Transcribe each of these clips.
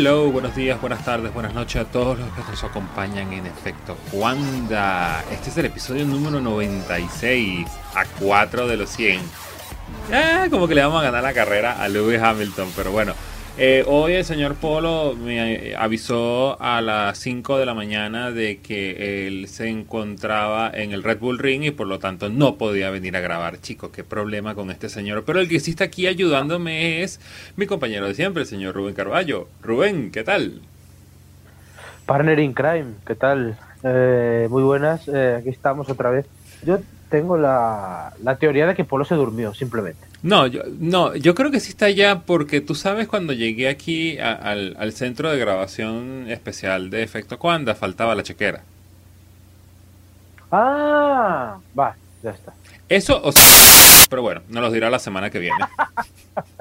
Hello, buenos días, buenas tardes, buenas noches a todos los que nos acompañan en efecto Wanda. Este es el episodio número 96 a 4 de los 100. Ah, como que le vamos a ganar la carrera a Lewis Hamilton, pero bueno. Eh, hoy el señor Polo me avisó a las 5 de la mañana de que él se encontraba en el Red Bull Ring y por lo tanto no podía venir a grabar. Chicos, qué problema con este señor. Pero el que sí está aquí ayudándome es mi compañero de siempre, el señor Rubén Carballo. Rubén, ¿qué tal? Partner in Crime, ¿qué tal? Eh, muy buenas, eh, aquí estamos otra vez. Yo tengo la, la teoría de que Polo se durmió, simplemente. No, yo, no, yo creo que sí está allá porque tú sabes cuando llegué aquí al, al, centro de grabación especial de Efecto Cuanda faltaba la chequera. Ah, va, ya está. Eso, o pero bueno, nos lo dirá la semana que viene.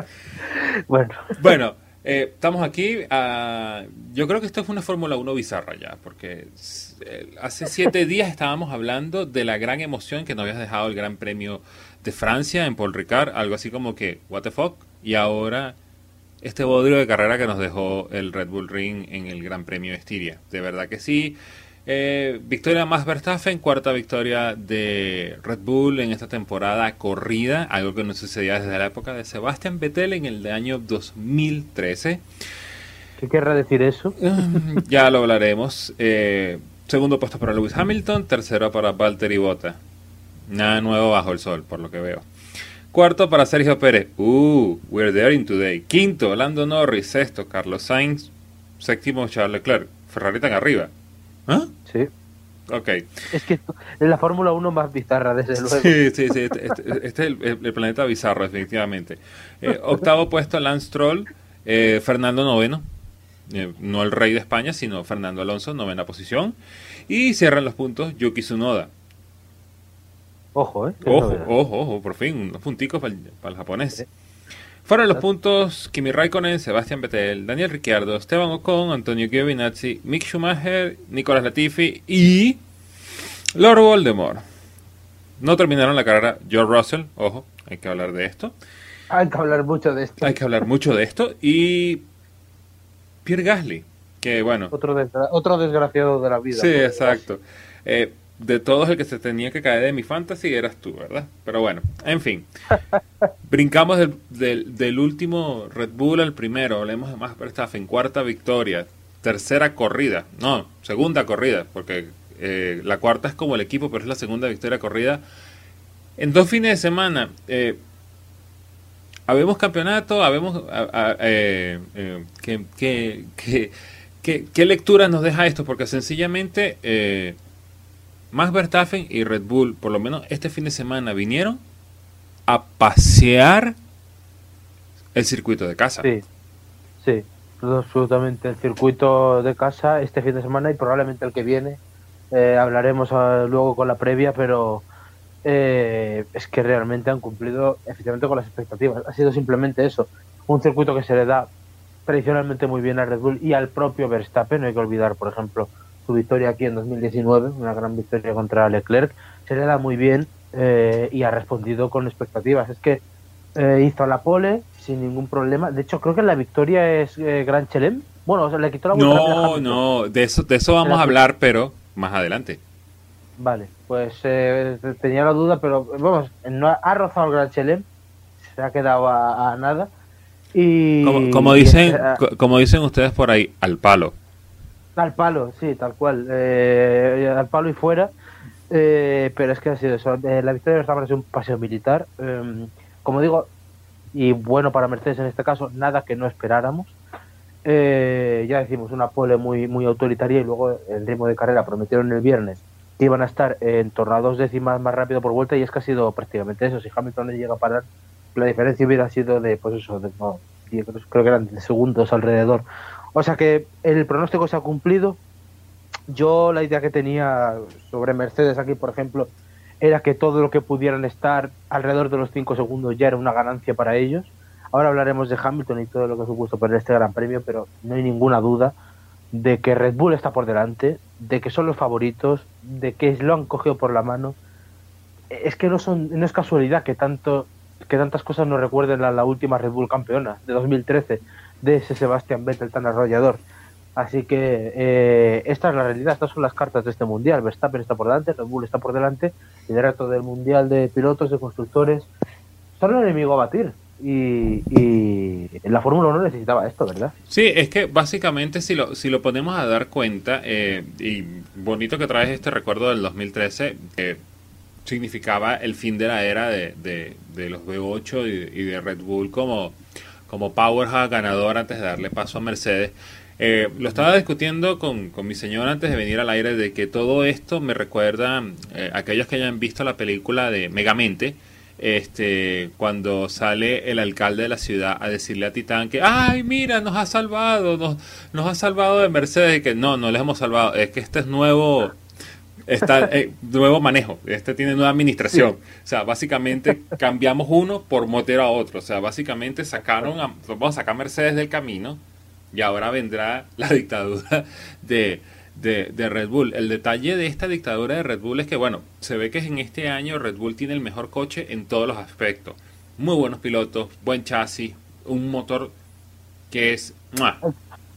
bueno. Bueno, eh, estamos aquí. Uh, yo creo que esto fue una Fórmula 1 bizarra ya, porque eh, hace siete días estábamos hablando de la gran emoción que nos habías dejado el Gran Premio de Francia en Paul Ricard, algo así como que, what the fuck, y ahora este bodrio de carrera que nos dejó el Red Bull Ring en el Gran Premio de Estiria. De verdad que sí. Eh, victoria más Verstappen, cuarta victoria de Red Bull en esta temporada corrida, algo que no sucedía desde la época de Sebastian Vettel en el año 2013. ¿Qué querrá decir eso? ya lo hablaremos. Eh, segundo puesto para Lewis Hamilton, tercero para Valtteri Bota. Nada nuevo bajo el sol, por lo que veo. Cuarto para Sergio Pérez. Uh, we're there in today. Quinto, Lando Norris. Sexto, Carlos Sainz. Séptimo, Charles Leclerc. Ferrari tan arriba. ¿Ah? Sí. Ok. Es que es la Fórmula 1 más bizarra, desde luego. Sí, sí, sí. Este, este, este es el, planeta bizarro, definitivamente. Eh, octavo puesto, Lance Troll. Eh, Fernando noveno. Eh, no el rey de España, sino Fernando Alonso, novena posición. Y cierran los puntos Yuki Tsunoda. Ojo, ¿eh? Ojo, ojo, ojo, por fin, unos punticos para el, japonés. Fueron los puntos Kimi Raikkonen, Sebastián Vettel, Daniel Ricciardo, Esteban Ocon, Antonio Giovinazzi, Mick Schumacher, Nicolás Latifi y Lord Voldemort. No terminaron la carrera George Russell, ojo, hay que hablar de esto. Hay que hablar mucho de esto. Hay que hablar mucho de esto. Y Pierre Gasly, que bueno. Otro, otro desgraciado de la vida. Sí, exacto. Eh, de todos el que se tenía que caer de mi fantasy eras tú, ¿verdad? Pero bueno, en fin. Brincamos del, del, último Red Bull al primero. Hablemos de Max Verstappen. Cuarta victoria. Tercera corrida. No, segunda corrida. Porque eh, la cuarta es como el equipo, pero es la segunda victoria corrida. En dos fines de semana. Eh, habemos campeonato. Habemos... Eh, eh, ¿qué, qué, qué, qué, lectura nos deja esto? Porque sencillamente... Max Verstappen y Red Bull, por lo menos este fin de semana, vinieron a pasear el circuito de casa. Sí, sí, absolutamente. El circuito de casa este fin de semana y probablemente el que viene. Eh, hablaremos ah, luego con la previa, pero eh, es que realmente han cumplido efectivamente con las expectativas. Ha sido simplemente eso. Un circuito que se le da tradicionalmente muy bien a Red Bull y al propio Verstappen. No hay que olvidar, por ejemplo, su victoria aquí en 2019, una gran victoria contra Leclerc, se le da muy bien eh, y ha respondido con expectativas. Es que eh, hizo la pole sin ningún problema. De hecho, creo que la victoria es eh, Gran Chelem. Bueno, o sea, le quitó la. No, no, de eso, de eso vamos a hablar, pero más adelante. Vale, pues tenía la duda, pero vamos, no ha, rozado el Gran Chelem, se ha quedado a, nada. Y, como, dicen, como dicen ustedes por ahí, al palo. Al palo, sí, tal cual. Eh, al palo y fuera. Eh, pero es que ha sido eso. Eh, la victoria de sido un paseo militar. Em, como digo, y bueno para Mercedes en este caso, nada que no esperáramos. ya decimos, una pole muy, muy autoritaria y luego el ritmo de carrera prometieron el viernes que iban a estar en torno a dos décimas más rápido por vuelta y es que ha sido prácticamente eso. Si Hamilton le llega a parar, la diferencia hubiera sido de, pues eso, creo que eran de segundos alrededor. O sea que el pronóstico se ha cumplido. Yo la idea que tenía sobre Mercedes aquí, por ejemplo, era que todo lo que pudieran estar alrededor de los 5 segundos ya era una ganancia para ellos. Ahora hablaremos de Hamilton y todo lo que supuesto perder este gran premio, pero no hay ninguna duda de que Red Bull está por delante, de que son los favoritos, de que lo han cogido por la mano. Es que no son no es casualidad que tanto que tantas cosas nos recuerden a la última Red Bull campeona de 2013 de ese Sebastián Vettel tan arrollador. Así que eh, esta es la realidad, estas son las cartas de este mundial. Verstappen está por delante, Red Bull está por delante, resto del mundial de pilotos, de constructores, son el enemigo a batir. Y, y la Fórmula 1 necesitaba esto, ¿verdad? Sí, es que básicamente si lo, si lo ponemos a dar cuenta, eh, y bonito que traes este recuerdo del 2013, que significaba el fin de la era de, de, los V8 y, y, de Red Bull como, como powerhouse ganador antes de darle paso a Mercedes. Eh, lo estaba discutiendo con, con, mi señor antes de venir al aire de que todo esto me recuerda eh, aquellos que hayan visto la película de Megamente, este, cuando sale el alcalde de la ciudad a decirle a Titán que, ay, mira, nos ha salvado, nos, nos ha salvado de Mercedes, y que no, no les hemos salvado, es que este es nuevo, está eh, nuevo manejo, este tiene nueva administración. O sea, básicamente cambiamos uno por motero a otro. O sea, básicamente sacaron, a, vamos a sacar Mercedes del camino y ahora vendrá la dictadura de, de, Red Bull. El detalle de esta dictadura de Red Bull es que, bueno, se ve que en este año Red Bull tiene el mejor coche en todos los aspectos. Muy buenos pilotos, buen chasis, un motor que es...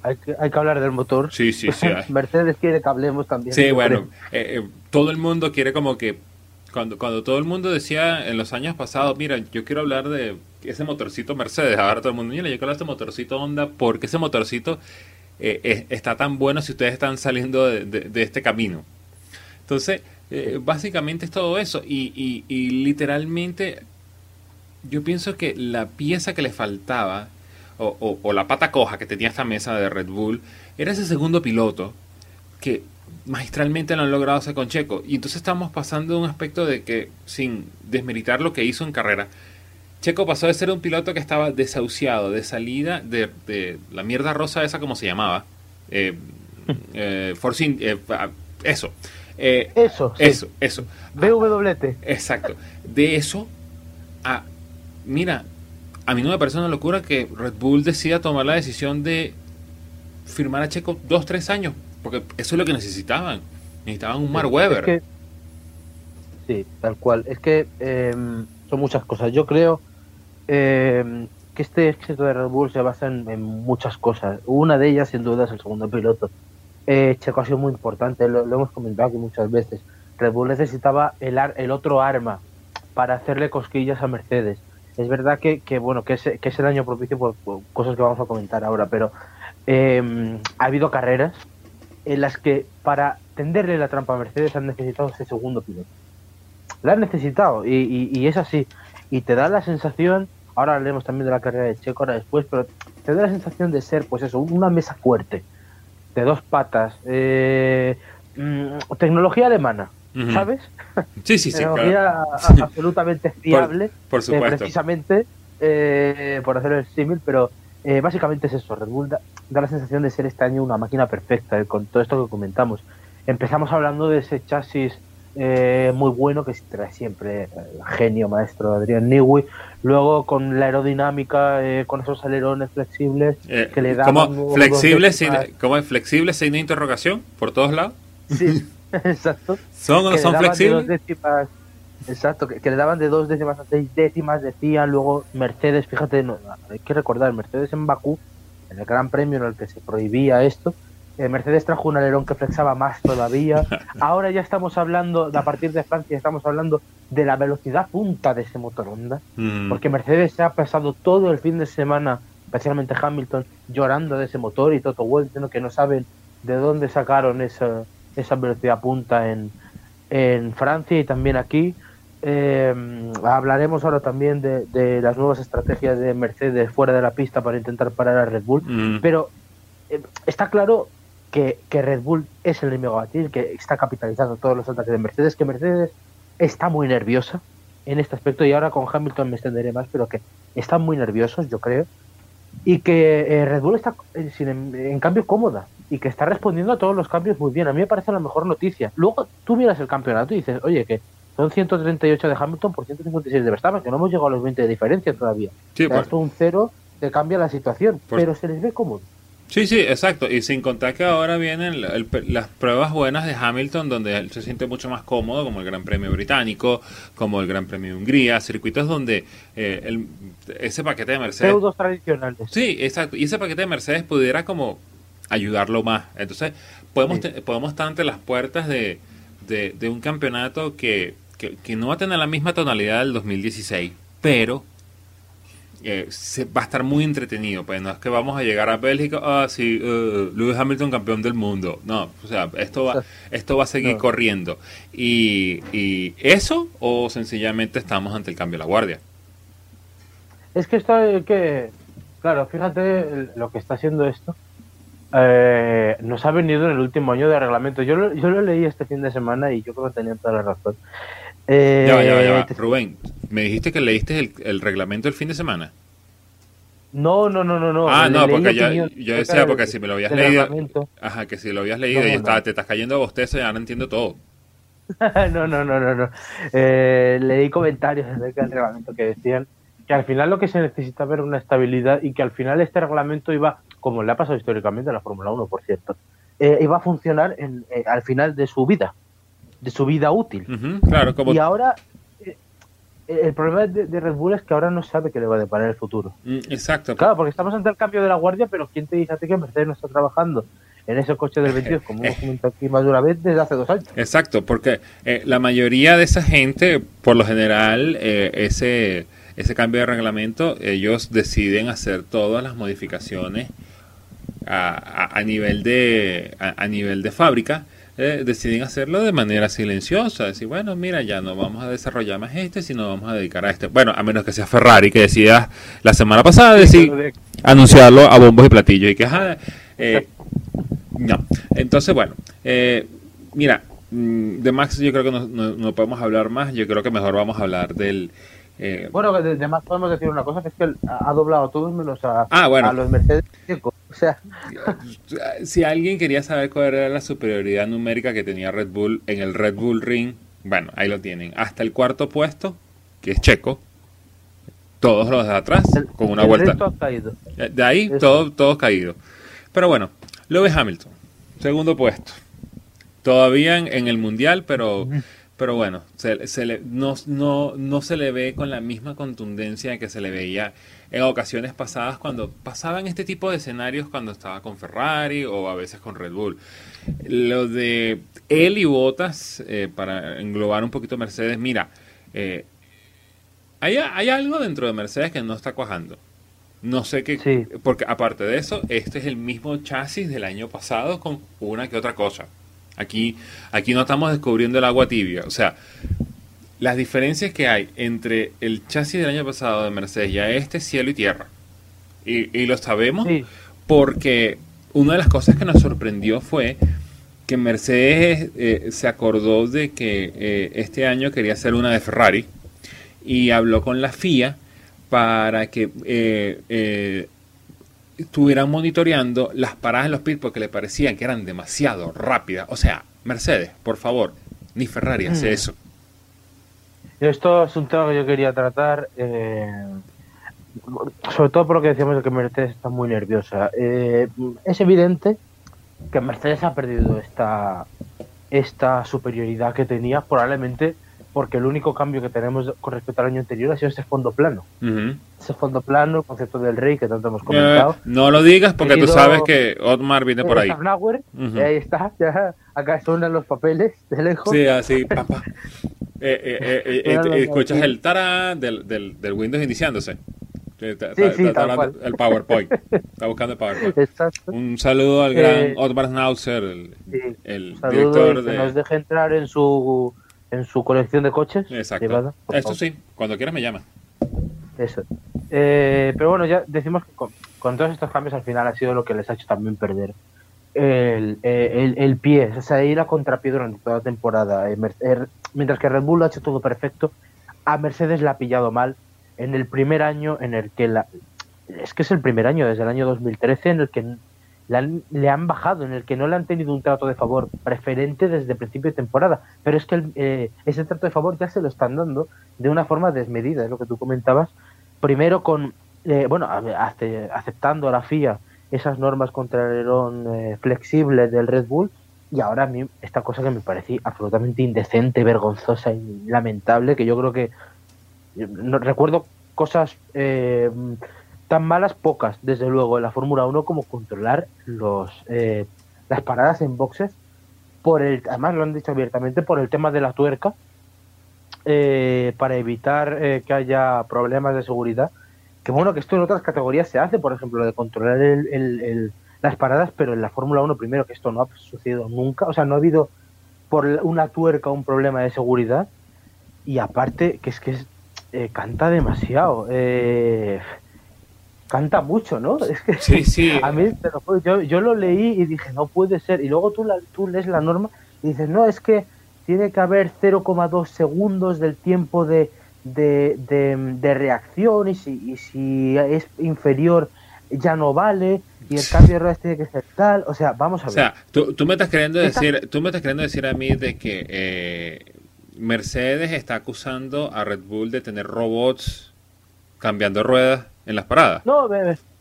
Hay que, hay que hablar del motor. Sí, sí, sí. Mercedes quiere que hablemos también. Sí, bueno, eh, eh, todo el mundo quiere como que cuando, cuando todo el mundo decía en los años pasados, mira, yo quiero hablar de ese motorcito Mercedes, ahora todo el mundo, mira, yo quiero hablar de este motorcito Honda, porque ese motorcito eh, está tan bueno si ustedes están saliendo de, este camino. Entonces, básicamente es todo eso. Y, y, literalmente, yo pienso que la pieza que le faltaba, o, o, la pata coja que tenía esta mesa de Red Bull, era ese segundo piloto que magistralmente lo han logrado hacer con Checo. Y entonces estamos pasando de un aspecto de que, sin desmeritar lo que hizo en carrera, Checo pasó de ser un piloto que estaba desahuciado, de salida de, la mierda rosa esa como se llamaba. Eh, eh, eh eso. Eso. Eso, eso. BWT. Exacto. De eso a, mira, a mí no me parece una locura que Red Bull decida tomar la decisión de firmar a Checo dos, tres años porque eso es lo que necesitaban. Necesitaban un Mark Webber. sí, tal cual. Es que em, son muchas cosas. Yo creo em, que este éxito de Red Bull se basa en, muchas cosas. Una de ellas, sin duda, es el segundo piloto. Eh, Checo ha sido muy importante, lo, hemos comentado aquí muchas veces. Red Bull necesitaba el, el otro arma para hacerle cosquillas a Mercedes. Es verdad que, que bueno que es, que es el año propicio por, cosas que vamos a comentar ahora, pero em, ha habido carreras en las que para tenderle la trampa a Mercedes han necesitado ese segundo piloto. La han necesitado y, es así. Y te da la sensación, ahora hablaremos también de la carrera de Checo ahora después, pero te da la sensación de ser, pues eso, una mesa fuerte, de dos patas, eh, mm, tecnología alemana, ¿sabes? Sí, sí, sí. tecnología absolutamente fiable, por, eh, supuesto. precisamente eh, por hacer el símil, pero básicamente es eso, Red Bull da la sensación de ser este año una máquina perfecta eh, con todo esto que comentamos. Empezamos hablando de ese chasis eh, muy bueno que trae siempre el genio maestro Adrián Newey. Luego con la aerodinámica, eh, con esos alerones flexibles que le dan. ¿Cómo sin, ¿cómo es flexible sin interrogación por todos lados? Sí, exacto. ¿Son son flexibles? exacto, que, le daban de dos décimas a seis décimas, decían. Luego Mercedes, fíjate, no, hay que recordar, Mercedes en Bakú en el Gran Premio en el que se prohibía esto, eh, Mercedes trajo un alerón que flexaba más todavía. Ahora ya estamos hablando, a partir de Francia, estamos hablando de la velocidad punta de ese motor Honda, mm. porque Mercedes se ha pasado todo el fin de semana, especialmente Hamilton, llorando de ese motor y Toto Wolff que no saben de dónde sacaron esa, esa velocidad punta en, en Francia y también aquí. Eh, hablaremos ahora también de, las nuevas estrategias de Mercedes fuera de la pista para intentar parar a Red Bull, mm. pero eh, está claro que, Red Bull es el enemigo a batir, que está capitalizando todos los ataques de Mercedes, que Mercedes está muy nerviosa en este aspecto y ahora con Hamilton me extenderé más, pero que están muy nerviosos, yo creo, y que eh, Red Bull está en, cambio cómoda y que está respondiendo a todos los cambios muy bien. A mí me parece la mejor noticia. Luego tú miras el campeonato y dices, oye, que son 138 de Hamilton por 156 de Verstappen, que no hemos llegado a los 20 de diferencia todavía. Sí, pues. Esto un cero te cambia la situación, pero se les ve cómodo. Sí, sí, exacto. Y sin contar que ahora vienen las pruebas buenas de Hamilton, donde él se siente mucho más cómodo, como el Gran Premio Británico, como el Gran Premio de Hungría, circuitos donde eh, ese paquete de Mercedes... Pseudos tradicionales. Sí, exacto. Y ese paquete de Mercedes pudiera como ayudarlo más. Entonces, podemos, podemos estar ante las puertas de, de, un campeonato que, que, que no va a tener la misma tonalidad del 2016, pero eh, se, va a estar muy entretenido. Pues no es que vamos a llegar a Bélgica, ah, sí, uh, Lewis Hamilton campeón del mundo. No, o sea, esto va, esto va a seguir corriendo. Y, y, eso, o sencillamente estamos ante el cambio de la guardia. Es que esto que, claro, fíjate lo que está haciendo esto. Eh, nos ha venido en el último año de reglamento. Yo lo, yo lo leí este fin de semana y yo creo que tenía toda la razón. Eh, ya ya ya Rubén, ¿me dijiste que leíste el, el, reglamento el fin de semana? No, no, no, no. no. Ah, no, porque yo, yo decía, porque si me lo habías leído. Ajá, que si lo habías leído y te estás cayendo a bostezo, ya no entiendo todo. no, no, no, no. no. Eh, leí comentarios acerca del reglamento que decían que al final lo que se necesita ver una estabilidad y que al final este reglamento iba, como le ha pasado históricamente a la Fórmula 1, por cierto, eh, iba a funcionar en, eh, al final de su vida de su vida útil. claro, como... Y ahora eh, el problema de, Red Bull es que ahora no sabe qué le va a deparar el futuro. Mm, exacto. Claro, porque estamos ante el cambio de la guardia, pero ¿quién te dice a ti que Mercedes no está trabajando en ese coche del 22, como hemos comentado aquí más de una vez, desde hace dos años? Exacto, porque eh, la mayoría de esa gente, por lo general, eh, ese, ese cambio de reglamento, ellos deciden hacer todas las modificaciones a, a, nivel de a nivel de fábrica eh, deciden hacerlo de manera silenciosa, decir, bueno, mira, ya no vamos a desarrollar más este, sino vamos a dedicar a este. Bueno, a menos que sea Ferrari, que decida la semana pasada decir, anunciarlo a bombos y platillos, y que, eh, no. Entonces, bueno, eh, mira, mm, de Max yo creo que no, no, podemos hablar más, yo creo que mejor vamos a hablar del... Eh, bueno, de, más podemos decir una cosa, que es que él ha doblado todos menos a, ah, a los Mercedes o sea, si alguien quería saber cuál era la superioridad numérica que tenía Red Bull en el Red Bull Ring, bueno, ahí lo tienen. Hasta el cuarto puesto, que es Checo, todos los de atrás, con una vuelta. De ahí, todos todo caído. Pero bueno, Lewis Hamilton, segundo puesto. Todavía en, el Mundial, pero, pero bueno, se, le, no, no, no se le ve con la misma contundencia que se le veía en ocasiones pasadas cuando pasaban este tipo de escenarios cuando estaba con Ferrari o a veces con Red Bull. Lo de él y Botas, eh, para englobar un poquito Mercedes, mira, eh, hay, algo dentro de Mercedes que no está cuajando. No sé qué, porque aparte de eso, este es el mismo chasis del año pasado con una que otra cosa. Aquí, aquí no estamos descubriendo el agua tibia. O sea, las diferencias que hay entre el chasis del año pasado de Mercedes y a este cielo y tierra. Y, lo sabemos porque una de las cosas que nos sorprendió fue que Mercedes eh, se acordó de que eh, este año quería hacer una de Ferrari y habló con la FIA para que eh, estuvieran monitoreando las paradas en los pits porque le parecían que eran demasiado rápidas. O sea, Mercedes, por favor, ni Ferrari hace mm. eso. Esto es un tema que yo quería tratar, eh, sobre todo por lo que decíamos de que Mercedes está muy nerviosa. Eh, es evidente que Mercedes ha perdido esta, esta superioridad que tenía, probablemente porque el único cambio que tenemos con respecto al año anterior ha sido ese fondo plano. Ese fondo plano, el concepto del rey que tanto hemos comentado. no lo digas porque tú sabes que Otmar viene por ahí. Ahí está, ya acá suenan los papeles de lejos. Sí, así, papá. Eh, eh, eh, escuchas el tará del, del, del Windows iniciándose. Sí, sí, el PowerPoint. Está buscando el PowerPoint. Un saludo al gran Otmar Schnauzer, el, el director de. Que nos deje entrar en su, en su colección de coches. Exacto. Esto sí, cuando quieras me llama. Eso. pero bueno, ya decimos que con, con, todos estos cambios al final ha sido lo que les ha hecho también perder el, el, el pie, o sea, ir a contrapié durante toda la temporada. Er, mientras que Red Bull lo ha hecho todo perfecto, a Mercedes la ha pillado mal en el primer año en el que la... Es que es el primer año, desde el año 2013, en el que le han bajado, en el que no le han tenido un trato de favor preferente desde el principio de temporada. Pero es que eh, ese trato de favor ya se lo están dando de una forma desmedida, es lo que tú comentabas. Primero con, eh, bueno, aceptando a la FIA esas normas contra el eh, flexible del Red Bull y ahora a mí esta cosa que me parecía absolutamente indecente, vergonzosa y lamentable, que yo creo que no, recuerdo cosas eh, tan malas, pocas, desde luego, en la Fórmula 1 como controlar los eh, las paradas en boxes, por el, además lo han dicho abiertamente, por el tema de la tuerca, eh, para evitar que haya problemas de seguridad. Que bueno, que esto en otras categorías se hace, por ejemplo, de controlar el las paradas, pero en la Fórmula 1 primero que esto no ha sucedido nunca, o sea, no ha habido por una tuerca un problema de seguridad. Y aparte que es que eh, canta demasiado, eh, canta mucho, ¿no? Es que sí, sí. a mí yo, yo lo leí y dije, no puede ser, y luego tú, la, tú lees la norma y dices, no, es que tiene que haber 0,2 segundos del tiempo de, de, de, reacción y si, y si es inferior ya no vale y el cambio de ruedas tiene que ser tal. O sea, vamos a ver. O sea, tú, tú me estás queriendo decir, tú me estás queriendo decir a mí de que eh, Mercedes está acusando a Red Bull de tener robots cambiando ruedas en las paradas. No,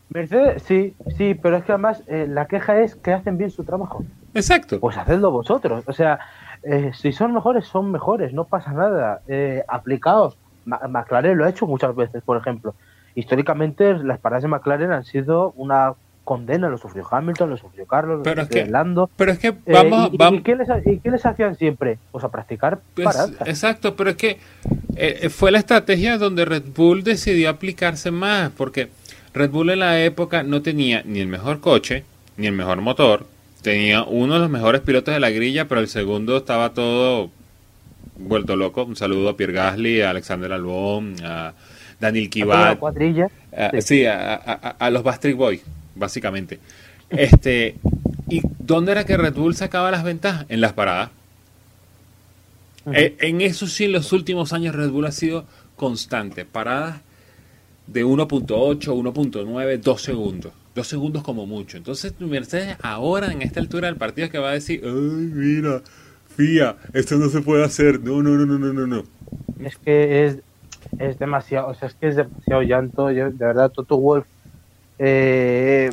Mercedes, sí, sí, pero es que además eh, la queja es que hacen bien su trabajo. Exacto. Pues hacedlo vosotros. O sea, eh, si son mejores, son mejores, no pasa nada. aplicados. McLaren lo ha hecho muchas veces, por ejemplo históricamente las paradas de McLaren han sido una condena, lo sufrió Hamilton, lo sufrió Carlos, pero lo sufrió es que, Lando. Pero es que vamos, ¿y, vamos... ¿y, qué les, ¿y, qué les, hacían siempre? Pues a practicar pues, paradas. Exacto, pero es que eh, fue la estrategia donde Red Bull decidió aplicarse más, porque Red Bull en la época no tenía ni el mejor coche, ni el mejor motor, tenía uno de los mejores pilotos de la grilla, pero el segundo estaba todo vuelto loco. Un saludo a Pierre Gasly, a Alexander Albon, a Daniel cuadrilla. Uh, sí, a, a, a, los Bastric Boys, básicamente. Este, ¿Y dónde era que Red Bull sacaba las ventajas? En las paradas. Uh -huh. eh, en eso sí, en los últimos años Red Bull ha sido constante. Paradas de 1.8, 1.9, 2 segundos. 2 segundos como mucho. Entonces Mercedes ahora en esta altura del partido que va a decir, ay, mira, FIA, esto no se puede hacer. No, no, no, no, no, no. Es que es, es demasiado, o sea, es que es demasiado llanto. Yo, de verdad, Toto Wolf eh,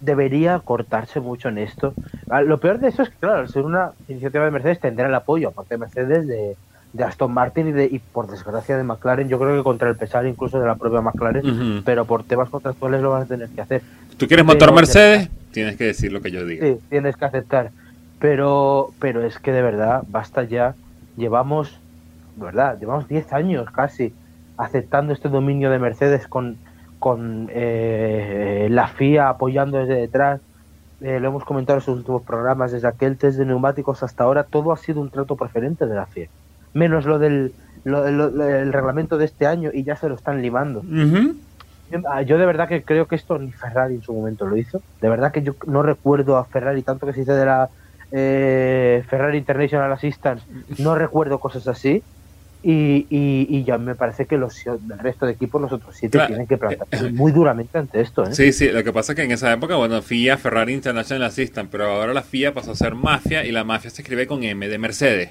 debería cortarse mucho en esto. Ah, lo peor de eso es que, claro, al ser una iniciativa de Mercedes, tendrá el apoyo, aparte de Mercedes, de, de Aston Martin y, de, y, por desgracia, de McLaren. Yo creo que contra el pesar incluso de la propia McLaren, uh -huh. pero por temas contractuales lo van a tener que hacer. ¿Tú quieres motor pero, Mercedes? Tienes que decir lo que yo diga. Sí, tienes que aceptar. Pero, pero es que de verdad, basta ya. Llevamos, ¿verdad? Llevamos 10 años casi aceptando este dominio de Mercedes con, con eh, la FIA apoyando desde detrás. Eh, lo hemos comentado en sus últimos programas, desde aquel test de neumáticos hasta ahora, todo ha sido un trato preferente de la FIA. Menos lo del lo, lo, el reglamento de este año y ya se lo están limando. Uh -huh. yo, yo, de verdad que creo que esto ni Ferrari en su momento lo hizo. De verdad que yo no recuerdo a Ferrari tanto que se dice de la eh, Ferrari International Assistance, no recuerdo cosas así. Y, y, y, ya me parece que los el resto de equipos, los otros siete, claro. tienen que plantarse muy duramente ante esto. ¿eh? Sí, sí, lo que pasa es que en esa época, bueno, FIA, Ferrari International Assistant, pero ahora la FIA pasó a ser mafia y la mafia se escribe con M de Mercedes.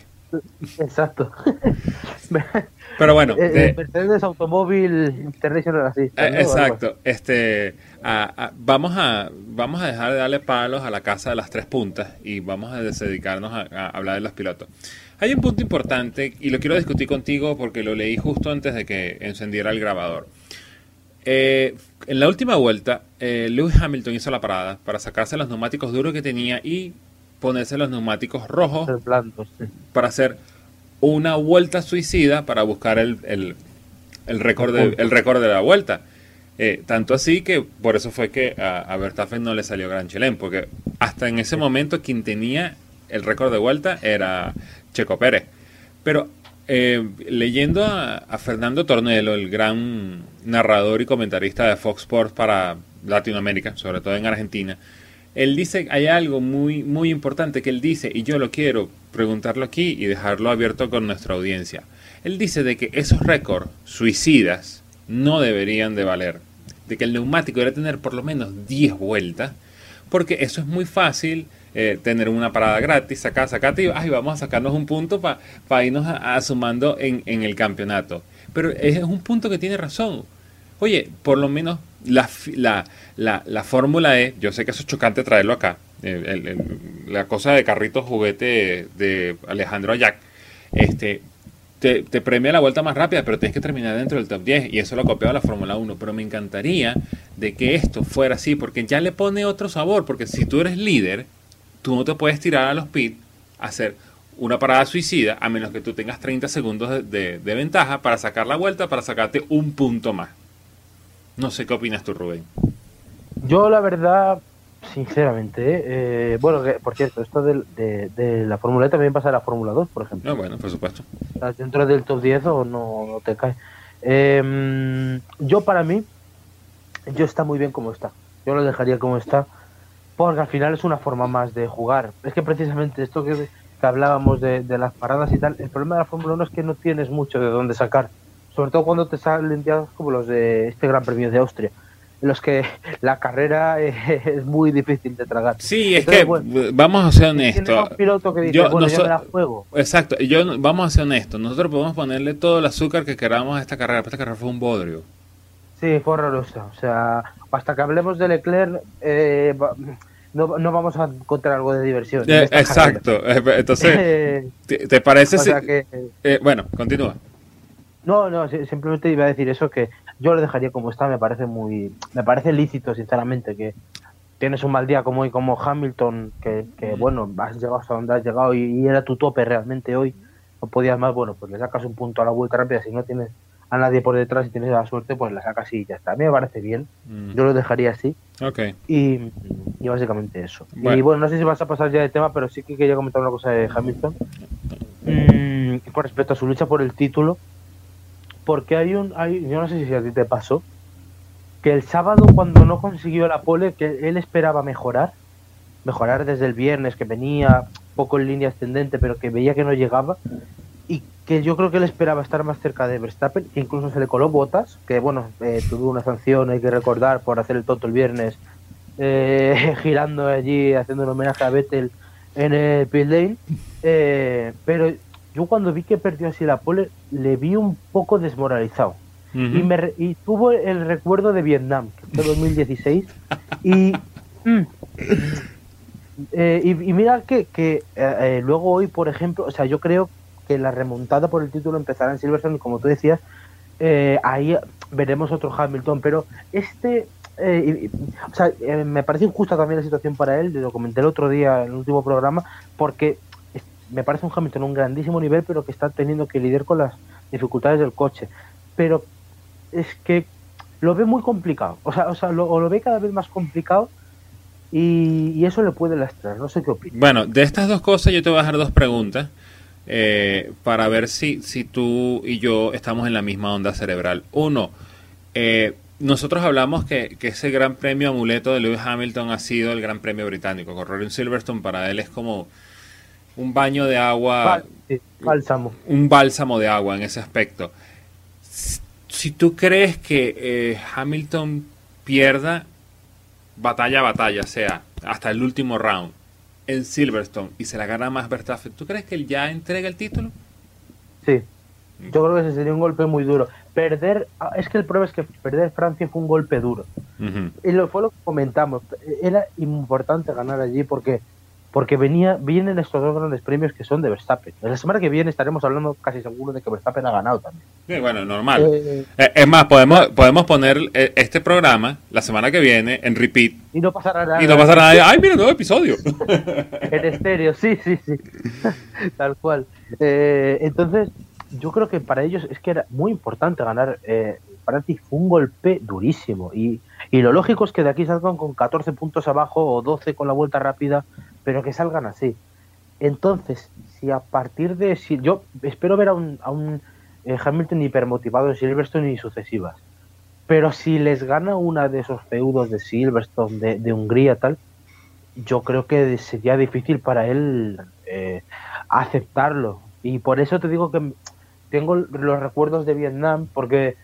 Exacto. Pero bueno, eh, Mercedes Automóvil International Assistant. ¿no? Exacto. Este, a, a, vamos a vamos a dejar de darle palos a la casa de las tres puntas y vamos a dedicarnos a, a hablar de los pilotos. Hay un punto importante y lo quiero discutir contigo porque lo leí justo antes de que encendiera el grabador. Eh, en la última vuelta, eh, Lewis Hamilton hizo la parada para sacarse los neumáticos duros que tenía y ponerse los neumáticos rojos sí. para hacer una vuelta suicida para buscar el, el, el récord de, el récord de la vuelta. Eh, tanto así que por eso fue que a, a Verstappen no le salió Gran Chelem, porque hasta en ese momento quien tenía el récord de vuelta era Checo Pérez. Pero eh, leyendo a, Fernando Tornelo, el gran narrador y comentarista de Fox Sports para Latinoamérica, sobre todo en Argentina, él dice, hay algo muy, muy importante que él dice, y yo lo quiero preguntarlo aquí y dejarlo abierto con nuestra audiencia. Él dice de que esos récords suicidas no deberían de valer, de que el neumático debe tener por lo menos 10 vueltas, porque eso es muy fácil, eh, tener una parada gratis, sacar, sacate y ay, vamos a sacarnos un punto para pa irnos a, sumando en, en, el campeonato. Pero es un punto que tiene razón. oye, por lo menos la, la, la, la Fórmula E, yo sé que eso es chocante traerlo acá, la cosa de carritos juguete de Alejandro Ayac, este, te, te, premia la vuelta más rápida, pero tienes que terminar dentro del top 10 y eso lo ha copiado la Fórmula 1. Pero me encantaría de que esto fuera así, porque ya le pone otro sabor, porque si tú eres líder, tú no te puedes tirar a los pits a hacer una parada suicida, a menos que tú tengas 30 segundos de, de ventaja para sacar la vuelta, para sacarte un punto más. No sé qué opinas tú, Rubén. Yo la verdad Sinceramente, eh, bueno, por cierto, esto de, de, la Fórmula E también pasa a la Fórmula 2, por ejemplo. No, bueno, por supuesto. ¿Estás dentro del top 10 o no, te cae? Em, yo, para mí, yo está muy bien como está. Yo lo dejaría como está, porque al final es una forma más de jugar. Es que precisamente esto que, que hablábamos de, de, las paradas y tal, el problema de la Fórmula 1 es que no tienes mucho de dónde sacar. Sobre todo cuando te salen días como los de este Gran Premio de Austria los que la carrera es muy difícil de tragar. Sí, es que vamos a ser honestos. piloto que dice, yo, bueno, yo me la juego. Exacto, yo, vamos a ser honestos. Nosotros podemos ponerle todo el azúcar que queramos a esta carrera, pero esta carrera fue un bodrio. Sí, fue horrorosa. O sea, hasta que hablemos de Leclerc, eh, no, no, vamos a encontrar algo de diversión. Eh, exacto. Entonces, ¿te, parece? si, eh, bueno, continúa. No, no, simplemente iba a decir eso que yo lo dejaría como está, me parece muy, me parece lícito, sinceramente, que tienes un mal día como hoy, como Hamilton, que, que bueno, has llegado hasta donde has llegado y, era tu tope realmente hoy, no podías más, bueno, pues le sacas un punto a la vuelta rápida, si no tienes a nadie por detrás y tienes la suerte, pues la sacas y ya está. A mí me parece bien, mm. yo lo dejaría así. Okay. Y, y básicamente eso. Y bueno, no sé si vas a pasar ya de tema, pero sí que quería comentar una cosa de Hamilton. Mm, con respecto a su lucha por el título, porque hay un, hay, yo no sé si a ti te pasó, que el sábado cuando no consiguió la pole, que él esperaba mejorar, mejorar desde el viernes, que venía poco en línea ascendente, pero que veía que no llegaba, y que yo creo que él esperaba estar más cerca de Verstappen, que incluso se le coló botas, que bueno, eh, tuvo una sanción, hay que recordar, por hacer el tonto el viernes, eh, girando allí, haciendo un homenaje a Vettel en el pit lane, eh, pero yo cuando vi que perdió así la pole, le vi un poco desmoralizado. y, me, y tuvo el recuerdo de Vietnam, que fue 2016. y, mm, eh, y, y, mira que, que eh, eh, luego hoy, por ejemplo, o sea, yo creo que la remontada por el título empezará en Silverstone, como tú decías, ahí veremos otro Hamilton, pero este o sea, me parece injusta también la situación para él, lo comenté el otro día en el último programa, porque me parece un Hamilton un grandísimo nivel, pero que está teniendo que lidiar con las dificultades del coche. Pero es que lo ve muy complicado, o sea, o sea lo, lo ve cada vez más complicado y, eso le puede lastrar. No sé qué opinas. Bueno, de estas dos cosas yo te voy a dejar dos preguntas eh, para ver si, si tú y yo estamos en la misma onda cerebral. Uno, eh, nosotros hablamos que, que, ese gran premio amuleto de Lewis Hamilton ha sido el gran premio británico. Correr en Silverstone para él es como un baño de agua. bálsamo. Un bálsamo de agua en ese aspecto. Si tú crees que eh, Hamilton pierda batalla a batalla, sea hasta el último round en Silverstone y se la gana más Verstappen, ¿tú crees que él ya entrega el título? Sí. Yo creo que ese sería un golpe muy duro. Perder, ah, es que el problema es que perder Francia fue un golpe duro. Y lo fue lo que comentamos. Era importante ganar allí porque porque venía, vienen estos dos grandes premios que son de Verstappen. La semana que viene estaremos hablando casi seguro de que Verstappen ha ganado también. Sí, bueno, normal. Eh, eh, es más, podemos, podemos poner eh, este programa la semana que viene en repeat. Y no pasará nada. Y no pasará nada. ¡Ay, mira, nuevo episodio! en estéreo, sí, sí, sí. Tal cual. entonces, yo creo que para ellos es que era muy importante ganar. para ti fue un golpe durísimo. Y, y lo lógico es que de aquí salgan con 14 puntos abajo o 12 con la vuelta rápida pero que salgan así. Entonces, si a partir de... Si, yo espero ver a un, a un eh, Hamilton hipermotivado en Silverstone y sucesivas, pero si les gana una de esos feudos de Silverstone, de, de Hungría, tal, yo creo que sería difícil para él eh, aceptarlo. Y por eso te digo que tengo los recuerdos de Vietnam, porque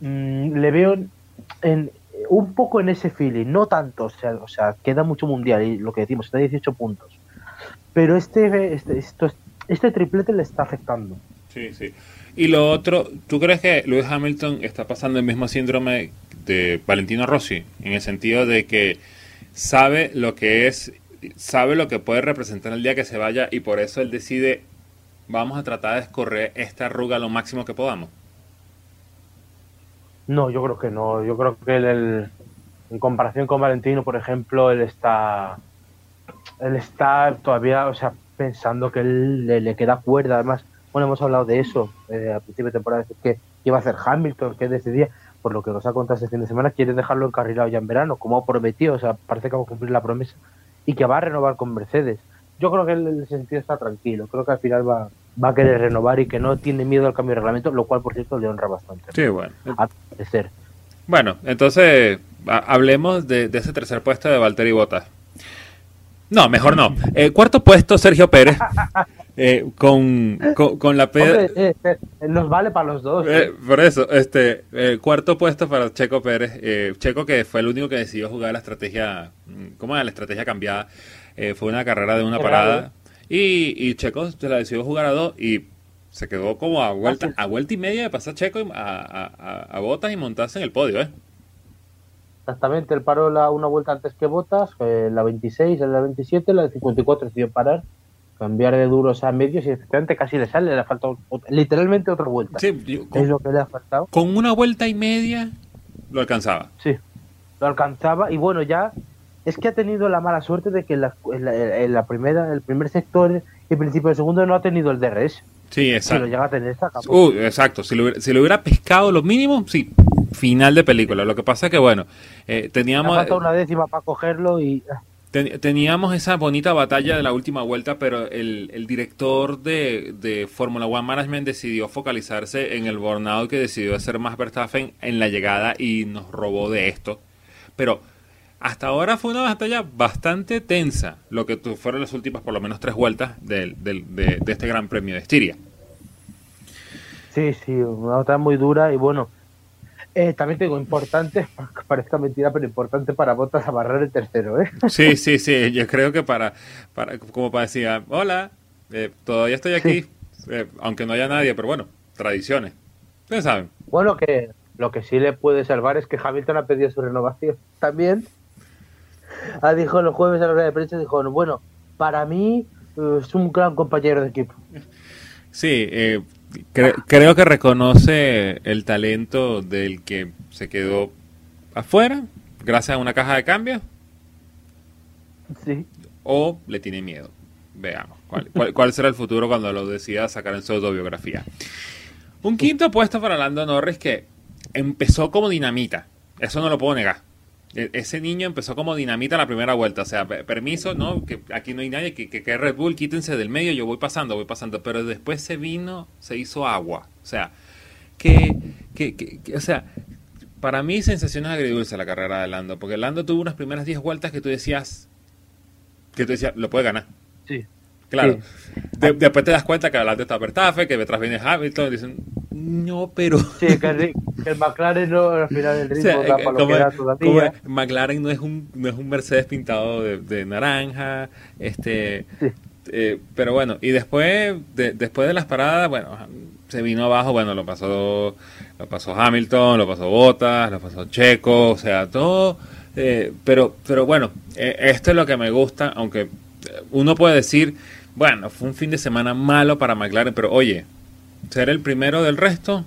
mm, le veo en, un poco en ese feeling, no tanto, o sea, o sea, queda mucho mundial y lo que decimos, está 18 puntos. Pero este, este, esto, este triplete le está afectando. Sí, sí. Y lo otro, ¿tú crees que Lewis Hamilton está pasando el mismo síndrome de Valentino Rossi, en el sentido de que sabe lo que es, sabe lo que puede representar el día que se vaya y por eso él decide, vamos a tratar de escorrer esta arruga lo máximo que podamos. No, yo creo que no. Yo creo que él, en comparación con Valentino, por ejemplo, él está, él está todavía, o sea, pensando que él le, queda cuerda. Además, bueno, hemos hablado de eso eh, a principio de temporada, que iba a hacer Hamilton, que decidía, por lo que nos ha contado este fin de semana, quiere dejarlo encarrilado ya en verano, como prometió, o sea, parece que va a cumplir la promesa y que va a renovar con Mercedes. Yo creo que en ese sentido está tranquilo, creo que al final va, va a querer renovar y que no tiene miedo al cambio de reglamento, lo cual, por cierto, le honra bastante. Sí, bueno. A ser. Bueno, entonces hablemos de, ese tercer puesto de Valtteri Bottas. No, mejor no. Eh, cuarto puesto, Sergio Pérez. Eh, con, con, la eh, nos vale para los dos. por eso, este cuarto puesto para Checo Pérez. Checo que fue el único que decidió jugar la estrategia, ¿cómo era? La estrategia cambiada. fue una carrera de una parada. Y, y Checo se la decidió jugar a dos y se quedó como a vuelta, a vuelta y media de pasar Checo a, a, Botas y montarse en el podio, ¿eh? Exactamente, él paró la, una vuelta antes que Botas, eh, la 26, la 27, la 54 decidió parar, cambiar de duros a medios y efectivamente casi le sale, le ha faltado literalmente otra vuelta. Sí, es lo que le ha faltado. Con una vuelta y media lo alcanzaba. Sí, lo alcanzaba y bueno, ya es que ha tenido la mala suerte de que en la, primera, el primer sector y principio del segundo no ha tenido el DRS. Sí, exacto. Si lo llega a tener, uh, exacto. Si lo, hubiera, pescado lo mínimo, sí, final de película. Lo que pasa es que, bueno, eh, teníamos... falta una décima para cogerlo y... Teníamos esa bonita batalla de la última vuelta, pero el, director de, de Fórmula One Management decidió focalizarse en el burnout que decidió hacer más Verstappen en la llegada y nos robó de esto. Pero hasta ahora fue una batalla bastante tensa, lo que fueron las últimas por lo menos tres vueltas de, este Gran Premio de Estiria. Sí, sí, una batalla muy dura y bueno, eh, también tengo importante, parezca mentira, pero importante para Botas amarrar el tercero, ¿eh? Sí, sí, sí, yo creo que para, para como para decir, hola, eh, todavía estoy aquí, eh, aunque no haya nadie, pero bueno, tradiciones, ustedes saben. Bueno, que lo que sí le puede salvar es que Hamilton ha pedido su renovación también ah, dijo los jueves a la hora de prensa, dijo, bueno, para mí eh, es un gran compañero de equipo. Sí, eh, creo que reconoce el talento del que se quedó afuera, gracias a una caja de cambio. Sí. O le tiene miedo. Veamos. ¿Cuál, cuál, será el futuro cuando lo decida sacar en su autobiografía? Un quinto puesto para Lando Norris que empezó como dinamita. Eso no lo puedo negar. E, ese niño empezó como dinamita la primera vuelta. O sea, permiso, ¿no? Que aquí no hay nadie, que, que, Red Bull quítense del medio, yo voy pasando, voy pasando. Pero después se vino, se hizo agua. O sea, que, que, que o sea, para mí sensaciones agridulce la carrera de Lando. Porque Lando tuvo unas primeras 10 vueltas que tú decías, que tú decías, lo puede ganar. Sí. Claro. después te das cuenta que adelante está Verstappen, que detrás viene Hamilton, dicen, no, pero... Sí, que el, McLaren no, al final el ritmo da para lo que era todavía. McLaren no es un, no es un Mercedes pintado de, naranja, este... Eh, pero bueno, y después de, después de las paradas, bueno, se vino abajo, bueno, lo pasó lo pasó Hamilton, lo pasó Bottas, lo pasó Checo, o sea, todo... Eh, pero, pero bueno, eh, esto es lo que me gusta, aunque uno puede decir, bueno, fue un fin de semana malo para McLaren, pero oye, ser el primero del resto,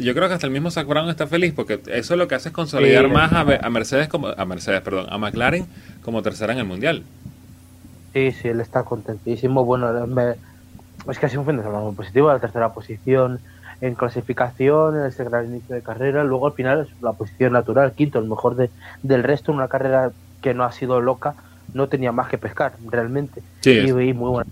yo creo que hasta el mismo Zach Brown está feliz porque eso lo que hace es consolidar más a, Mercedes como a Mercedes, perdón, a McLaren como tercera en el mundial. Sí, sí, él está contentísimo. Bueno, es que ha sido un fin de semana muy positivo, la tercera posición en clasificación, en ese gran inicio de carrera, luego al final es la posición natural, quinto, el mejor de, del resto, una carrera que no ha sido loca, no tenía más que pescar, realmente. y, muy buena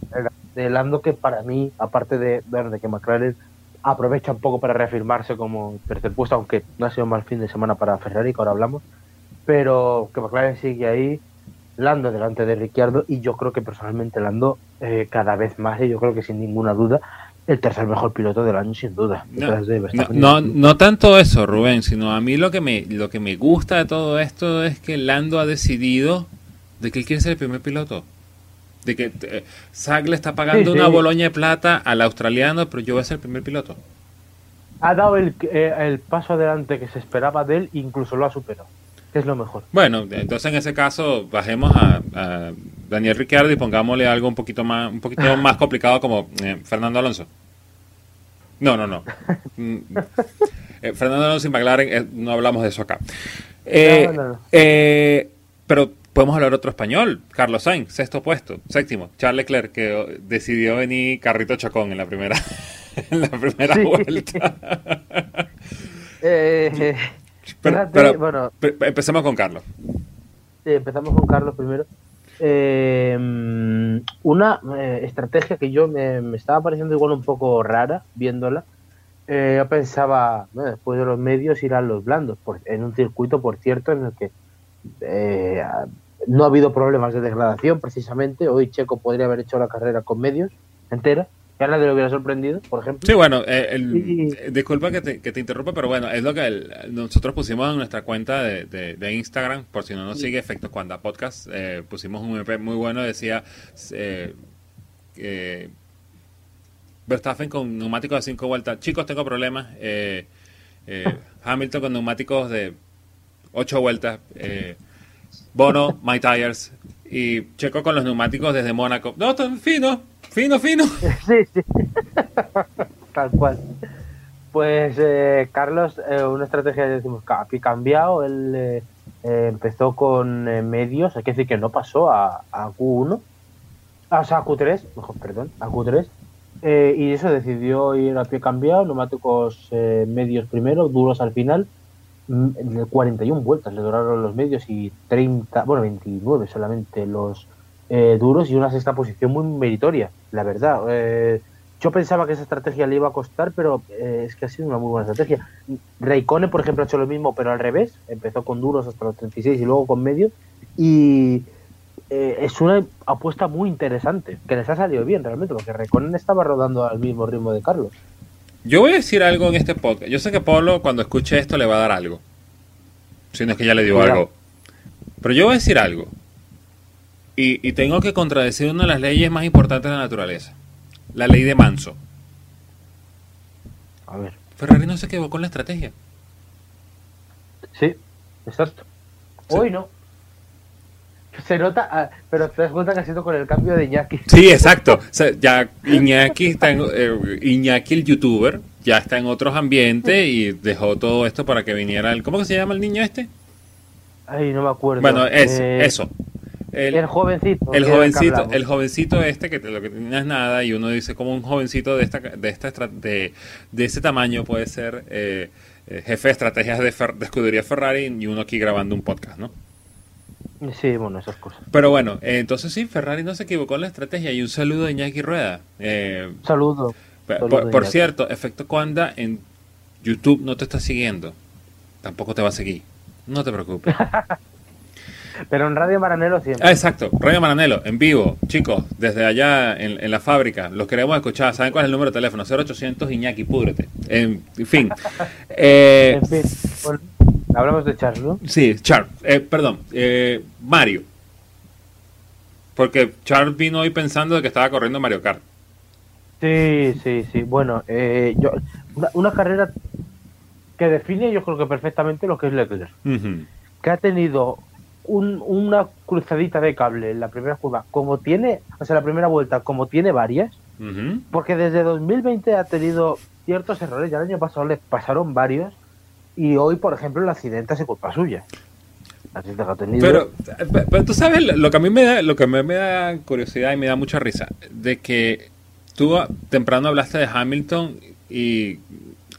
de Lando que para mí, aparte de, de que McLaren aprovecha un poco para reafirmarse como tercer puesto, aunque no ha sido mal fin de semana para Ferrari, que ahora hablamos, pero que McLaren sigue ahí, Lando delante de Ricciardo, y yo creo que personalmente Lando eh, cada vez más, y yo creo que sin ninguna duda, el tercer mejor piloto del año sin duda. No, no, tanto eso, Rubén, sino a mí lo que me lo que me gusta de todo esto es que Lando ha decidido de que él quiere ser el primer piloto. De que eh, le está pagando una boloña de plata al australiano, pero yo voy a ser el primer piloto. ha dado el, eh, el paso adelante que se esperaba de él, incluso lo ha superado, que es lo mejor. Bueno, entonces en ese caso bajemos a, a Daniel Ricciardo y pongámosle algo un poquito más, un poquito más complicado como eh, Fernando Alonso. No, no, no. Mm, eh, Fernando Alonso y McLaren, eh, no hablamos de eso acá. No, no, no. pero podemos hablar otro español. Carlos Sainz, sexto puesto. Séptimo, Charles Leclerc, que decidió venir carrito chocón en la primera, en la primera Sí. vuelta. Eh, Pero- fíjate, pero- bueno, Pe- Empecemos con Carlos. Sí, empezamos con Carlos primero. Eh, una eh, estrategia que yo me, me estaba pareciendo igual un poco rara viéndola. Eh, yo pensaba, bueno, después de los medios irán los blandos, por- en un circuito, por cierto, en el que eh, no ha habido problemas de degradación precisamente. Hoy Checo podría haber hecho la carrera con medios entera, que a nadie le hubiera sorprendido, por ejemplo. Sí, bueno, eh, el- eh, disculpa que te, que te interrumpa, pero bueno, es lo que el- nosotros pusimos en nuestra cuenta de, de- de Instagram, por si no nos sigue, Efectos Cuanda Podcast, eh, pusimos un EP muy bueno, decía eh, eh, Verstappen con neumáticos de 5 vueltas. Chicos, tengo problemas. eh, eh, Hamilton con neumáticos de 8 vueltas. Bono, My Tires. Y Checo con los neumáticos desde Mónaco. No, tan fino, fino, fino. Sí, sí. Tal cual. Pues eh, Carlos, eh, una estrategia decimos ha cambiado. Él eh, empezó con medios, hay que decir que no pasó a, a Q1, ah, o sea, a Q3, mejor, perdón, a Q3. eh, y eso decidió ir a pie cambiado, neumáticos medios primero, duros al final. Mm, de 41 vueltas le duraron los medios y 30, bueno, 29 solamente los eh, duros y una sexta posición muy meritoria, la verdad. Eh, yo pensaba que esa estrategia le iba a costar, pero eh, es que ha sido una muy buena estrategia. Raikkonen, por ejemplo, ha hecho lo mismo, pero al revés. Empezó con duros hasta los 36 y luego con medios. Y eh, es una apuesta muy interesante, que les ha salido bien realmente, porque Raikkonen estaba rodando al mismo ritmo de Carlos. Yo voy a decir algo en este podcast. Yo sé que Pablo cuando escuche esto le va a dar algo. Si no es que ya le dio algo. Pero yo voy a decir algo. Y, y tengo que contradecir una de las leyes más importantes de la naturaleza. La ley de Manso. A ver. Ferrari no se equivocó en la estrategia. Sí, exacto. Hoy no. Se nota, ah, pero te das cuenta que ha sido con el cambio de Iñaki. Sí, exacto. O sea, ya Iñaki, está en- eh, Iñaki el youtuber ya está en otros ambientes y dejó todo esto para que viniera el... ¿Cómo que se llama el niño este? Ay, no me acuerdo. Bueno, es, Eh, eso. El, El jovencito. El jovencito, el jovencito este que te- lo que tiene es nada y uno dice como un jovencito de esta de esta de, de ese tamaño puede ser eh, eh, jefe de estrategias de, Fer- de escudería Ferrari y uno aquí grabando un podcast, ¿no? Sí, bueno, esas cosas. Pero bueno, eh, entonces sí, Ferrari no se equivocó en la estrategia y un saludo de Iñaki Rueda. Eh, saludo. por, cierto, Efecto Cuanda en YouTube no te está siguiendo, tampoco te va a seguir, no te preocupes. Pero en Radio Maranelo siempre. Ah, exacto, Radio Maranelo, en vivo, chicos, desde allá en, en la fábrica, los queremos escuchar. ¿Saben cuál es el número de teléfono? 0800 Iñaki, púdrete. En, en fin. Eh, En fin, hablamos de Charles, ¿no? sí, Charles, eh, perdón, eh, Mario. Porque Charles vino hoy pensando de que estaba corriendo Mario Kart. Sí, sí, sí. Bueno, eh, yo, una, una carrera que define yo creo que perfectamente lo que es Leclerc. Que ha tenido un- una cruzadita de cable en la primera curva, como tiene, o sea, la primera vuelta, como tiene varias, Ujú. porque desde 2020 ha tenido ciertos errores, ya el año pasado le pasaron varios, y hoy, por ejemplo, el accidente es culpa suya. Pero, pero tú sabes lo que a mí me da, lo que a mí me da curiosidad y me da mucha risa, de que tú temprano hablaste de Hamilton y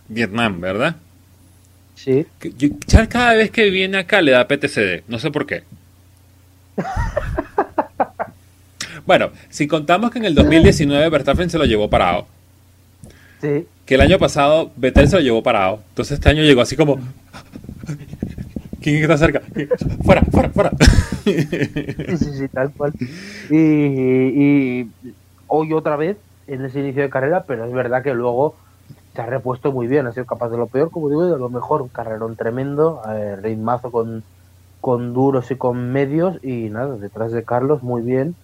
Vietnam, ¿verdad? sí, Charles cada vez que viene acá le da PTCD, no sé por qué. bueno, si contamos que en el 2019 Verstappen se lo llevó parado, sí. que el año pasado Vettel se lo llevó parado, entonces este año llegó así como... ¿Quién está cerca? Fuera, fuera, fuera. Sí, sí, tal cual. Y, y hoy otra vez en ese inicio de carrera, pero es verdad que luego se ha repuesto muy bien, ha sido capaz de lo peor, como digo, y de lo mejor. Un carrerón tremendo, eh, ritmazo con, con duros y con medios, y nada, detrás de Carlos muy bien.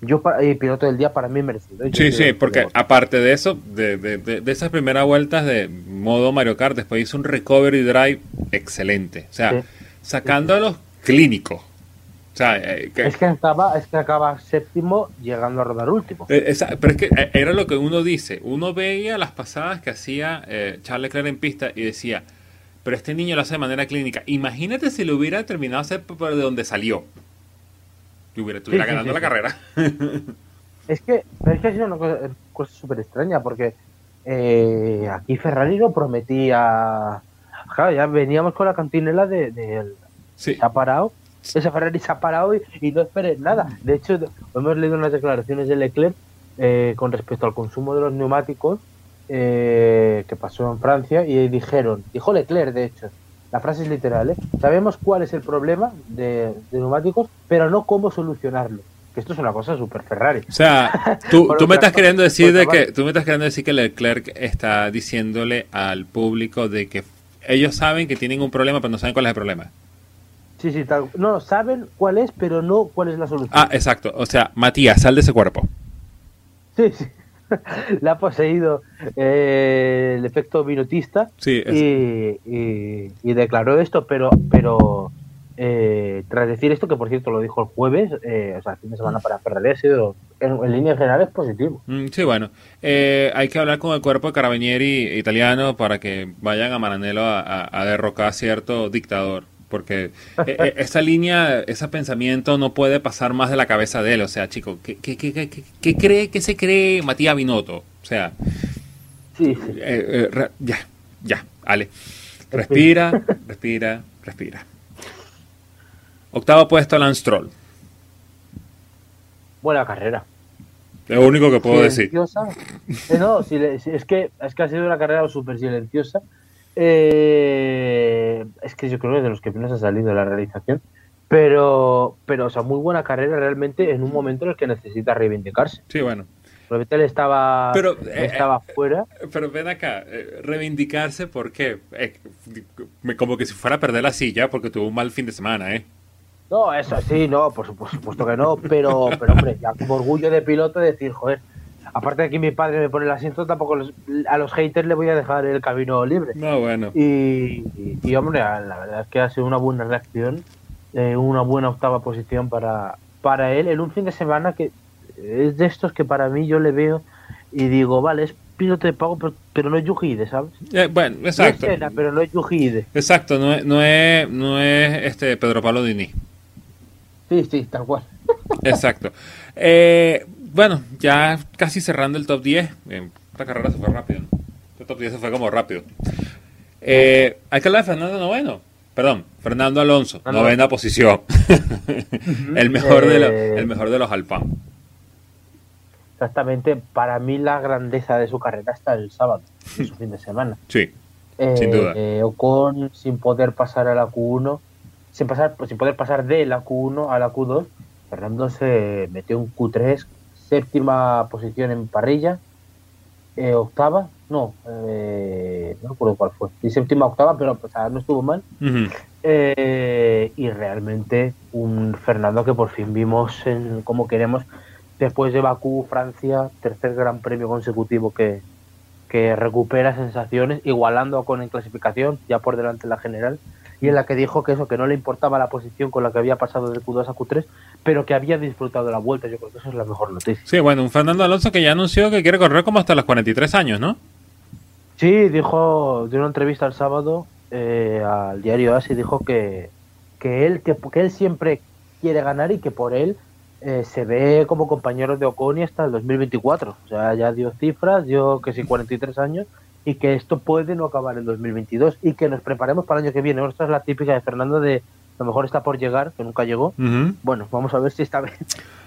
Yo, y piloto del día para mí merecido. Sí, sí, porque aparte de eso, de, de, de, esas primeras vueltas de modo Mario Kart, después hizo un recovery drive excelente. O sea, sacando a los clínicos. O sea, eh, es, que acaba, es que acaba séptimo llegando a rodar último. Eh, pero es que eh, era lo que uno dice. Uno veía las pasadas que hacía Charles Leclerc en pista y decía, pero este niño lo hace de manera clínica. Imagínate si lo hubiera terminado a hacer por de donde salió estuviera, ganando la carrera. es que, es que ha sido una cosa súper extraña porque eh, aquí Ferrari lo prometía. Claro, ya veníamos con la cantinela de, de, se ha parado. Ese Ferrari se ha parado y, no esperes nada. De hecho, hemos leído unas declaraciones de Leclerc eh, con respecto al consumo de los neumáticos eh, que pasó en Francia y dijeron, dijo Leclerc de hecho, la frase es literal, ¿eh? Sabemos cuál es el problema de, neumáticos, pero no cómo solucionarlo. Que esto es una cosa súper Ferrari. O sea, tú, me estás queriendo decir de que tú me estás queriendo decir que Leclerc está diciéndole al público de que ellos saben que tienen un problema, pero no saben cuál es el problema. Sí, sí, no, saben cuál es, pero no cuál es la solución. Ah, exacto. O sea, Matías, sal de ese cuerpo. Sí, sí. la ha poseído eh, el efecto vinotista y, declaró esto, pero, pero eh, tras decir esto, que por cierto lo dijo el jueves, eh, o sea, el fin de semana para Ferrari ha sido en, en líneas generales positivo. Mm, sí, bueno, hay que hablar con el cuerpo de carabinieri italiano para que vayan a Maranello a, a derrocar a cierto dictador porque eh, eh, esa línea, ese pensamiento no puede pasar más de la cabeza de él. O sea, chico, ¿qué, qué, qué, qué cree, qué se cree Matías Binotto? O sea, sí, sí. Eh, ya, ya, Ale. Respira, respira, respira. Octavo puesto, Lance Stroll. Buena carrera. lo único que puedo decir. no, es, que, es que ha sido una carrera súper silenciosa eh, es que yo creo que de los que menos ha salido la realización. Pero, pero, o sea, muy buena carrera realmente en un momento en el que necesita reivindicarse. Sí, bueno. Vettel estaba, pero, eh, estaba eh, fuera. Pero ven acá, reivindicarse, ¿por qué? como que si fuera a perder la silla porque tuvo un mal fin de semana, ¿eh? No, eso sí, no, por supuesto, que no, pero, pero hombre, ya como orgullo de piloto decir, joder, aparte de que mi padre me pone el asiento, tampoco a los haters le voy a dejar el camino libre. No, bueno. Y, y, hombre, la verdad es que ha sido una buena reacción, eh, una buena octava posición para, para él en un fin de semana que es de estos que para mí yo le veo y digo, vale, es piloto de pago, pero, no es Yujide, ¿sabes? Eh, bueno, exacto. pero no es Yujide. Exacto, no es, no es, no es este Pedro Pablo Dini. Sí, sí, tal cual. Exacto. Eh, bueno, ya casi cerrando el top 10. esta carrera se fue rápido. ¿no? El top 10 se fue como rápido. Eh, hay que hablar de Fernando Noveno. Perdón, Fernando Alonso, novena posición. el, mejor de el mejor de los Alpán. Exactamente, para mí la grandeza de su carrera está el sábado, en su fin de semana. Sí, sin duda. Eh, Ocon sin poder pasar a la Q1, sin, pasar, sin poder pasar de la Q1 a la Q2, Fernando se metió un Q3 séptima posición en parrilla, eh, octava, no, eh, no recuerdo cuál fue, y séptima octava, pero pues, no estuvo mal. Eh, y realmente un Fernando que por fin vimos en, como queremos después de Bakú, Francia, tercer gran premio consecutivo que, que recupera sensaciones, igualando con en clasificación, ya por delante de la general, y en la que dijo que eso, que no le importaba la posición con la que había pasado de Q2 a Q3, pero que había disfrutado de la vuelta. Yo creo que eso es la mejor noticia. Sí, bueno, un Fernando Alonso que ya anunció que quiere correr como hasta los 43 años, ¿no? Sí, dijo, dio una entrevista el sábado eh, al diario ASI, dijo que, que, él, que, él siempre quiere ganar y que por él eh, se ve como compañero de Oconi hasta el 2024. O sea, ya dio cifras, dio que sí 43 años y que esto puede no acabar en 2022 y que nos preparemos para el año que viene. Esta es la típica de Fernando de a lo mejor está por llegar, que nunca llegó. Bueno, vamos a ver si esta vez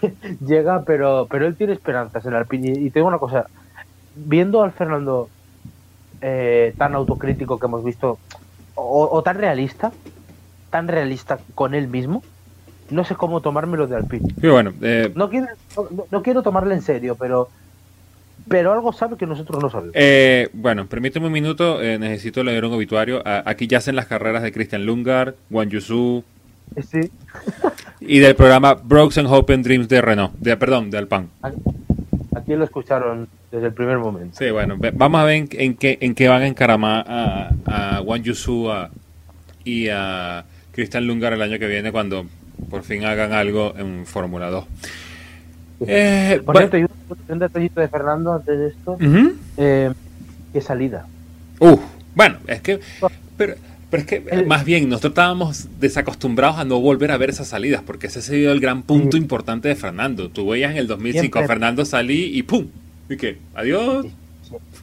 llega, pero, pero él tiene esperanzas en Alpine. Y, tengo una cosa, viendo al Fernando eh, tan autocrítico que hemos visto, o, tan realista, tan realista con él mismo, no sé cómo tomármelo de Alpine. bueno, eh, no, quiero, no quiero tomarle en serio, pero pero algo sabe que nosotros no sabemos. Eh, bueno, permíteme un minuto, eh, necesito leer un obituario. aquí ya hacen las carreras de Christian Lungar, Juan Yusu, Sí. Y del programa Brooks and Hope and Dreams de Renault, de, perdón, de Alpan. Aquí lo escucharon desde el primer momento. Sí, bueno, vamos a ver en, qué, en qué van a encaramar a, a Wang Yusu y a Christian Lungar el año que viene cuando por fin hagan algo en Fórmula 2. Eh, por cierto, un, detallito de Fernando antes de esto. Eh, ¿Qué salida? Uh, bueno, es que... Pero, pero es que más bien nosotros estábamos desacostumbrados a no volver a ver esas salidas, porque ese ha sido el gran punto importante de Fernando. Tú veías en el 2005 a Fernando salí y ¡pum! ¿Y qué? ¿Adiós?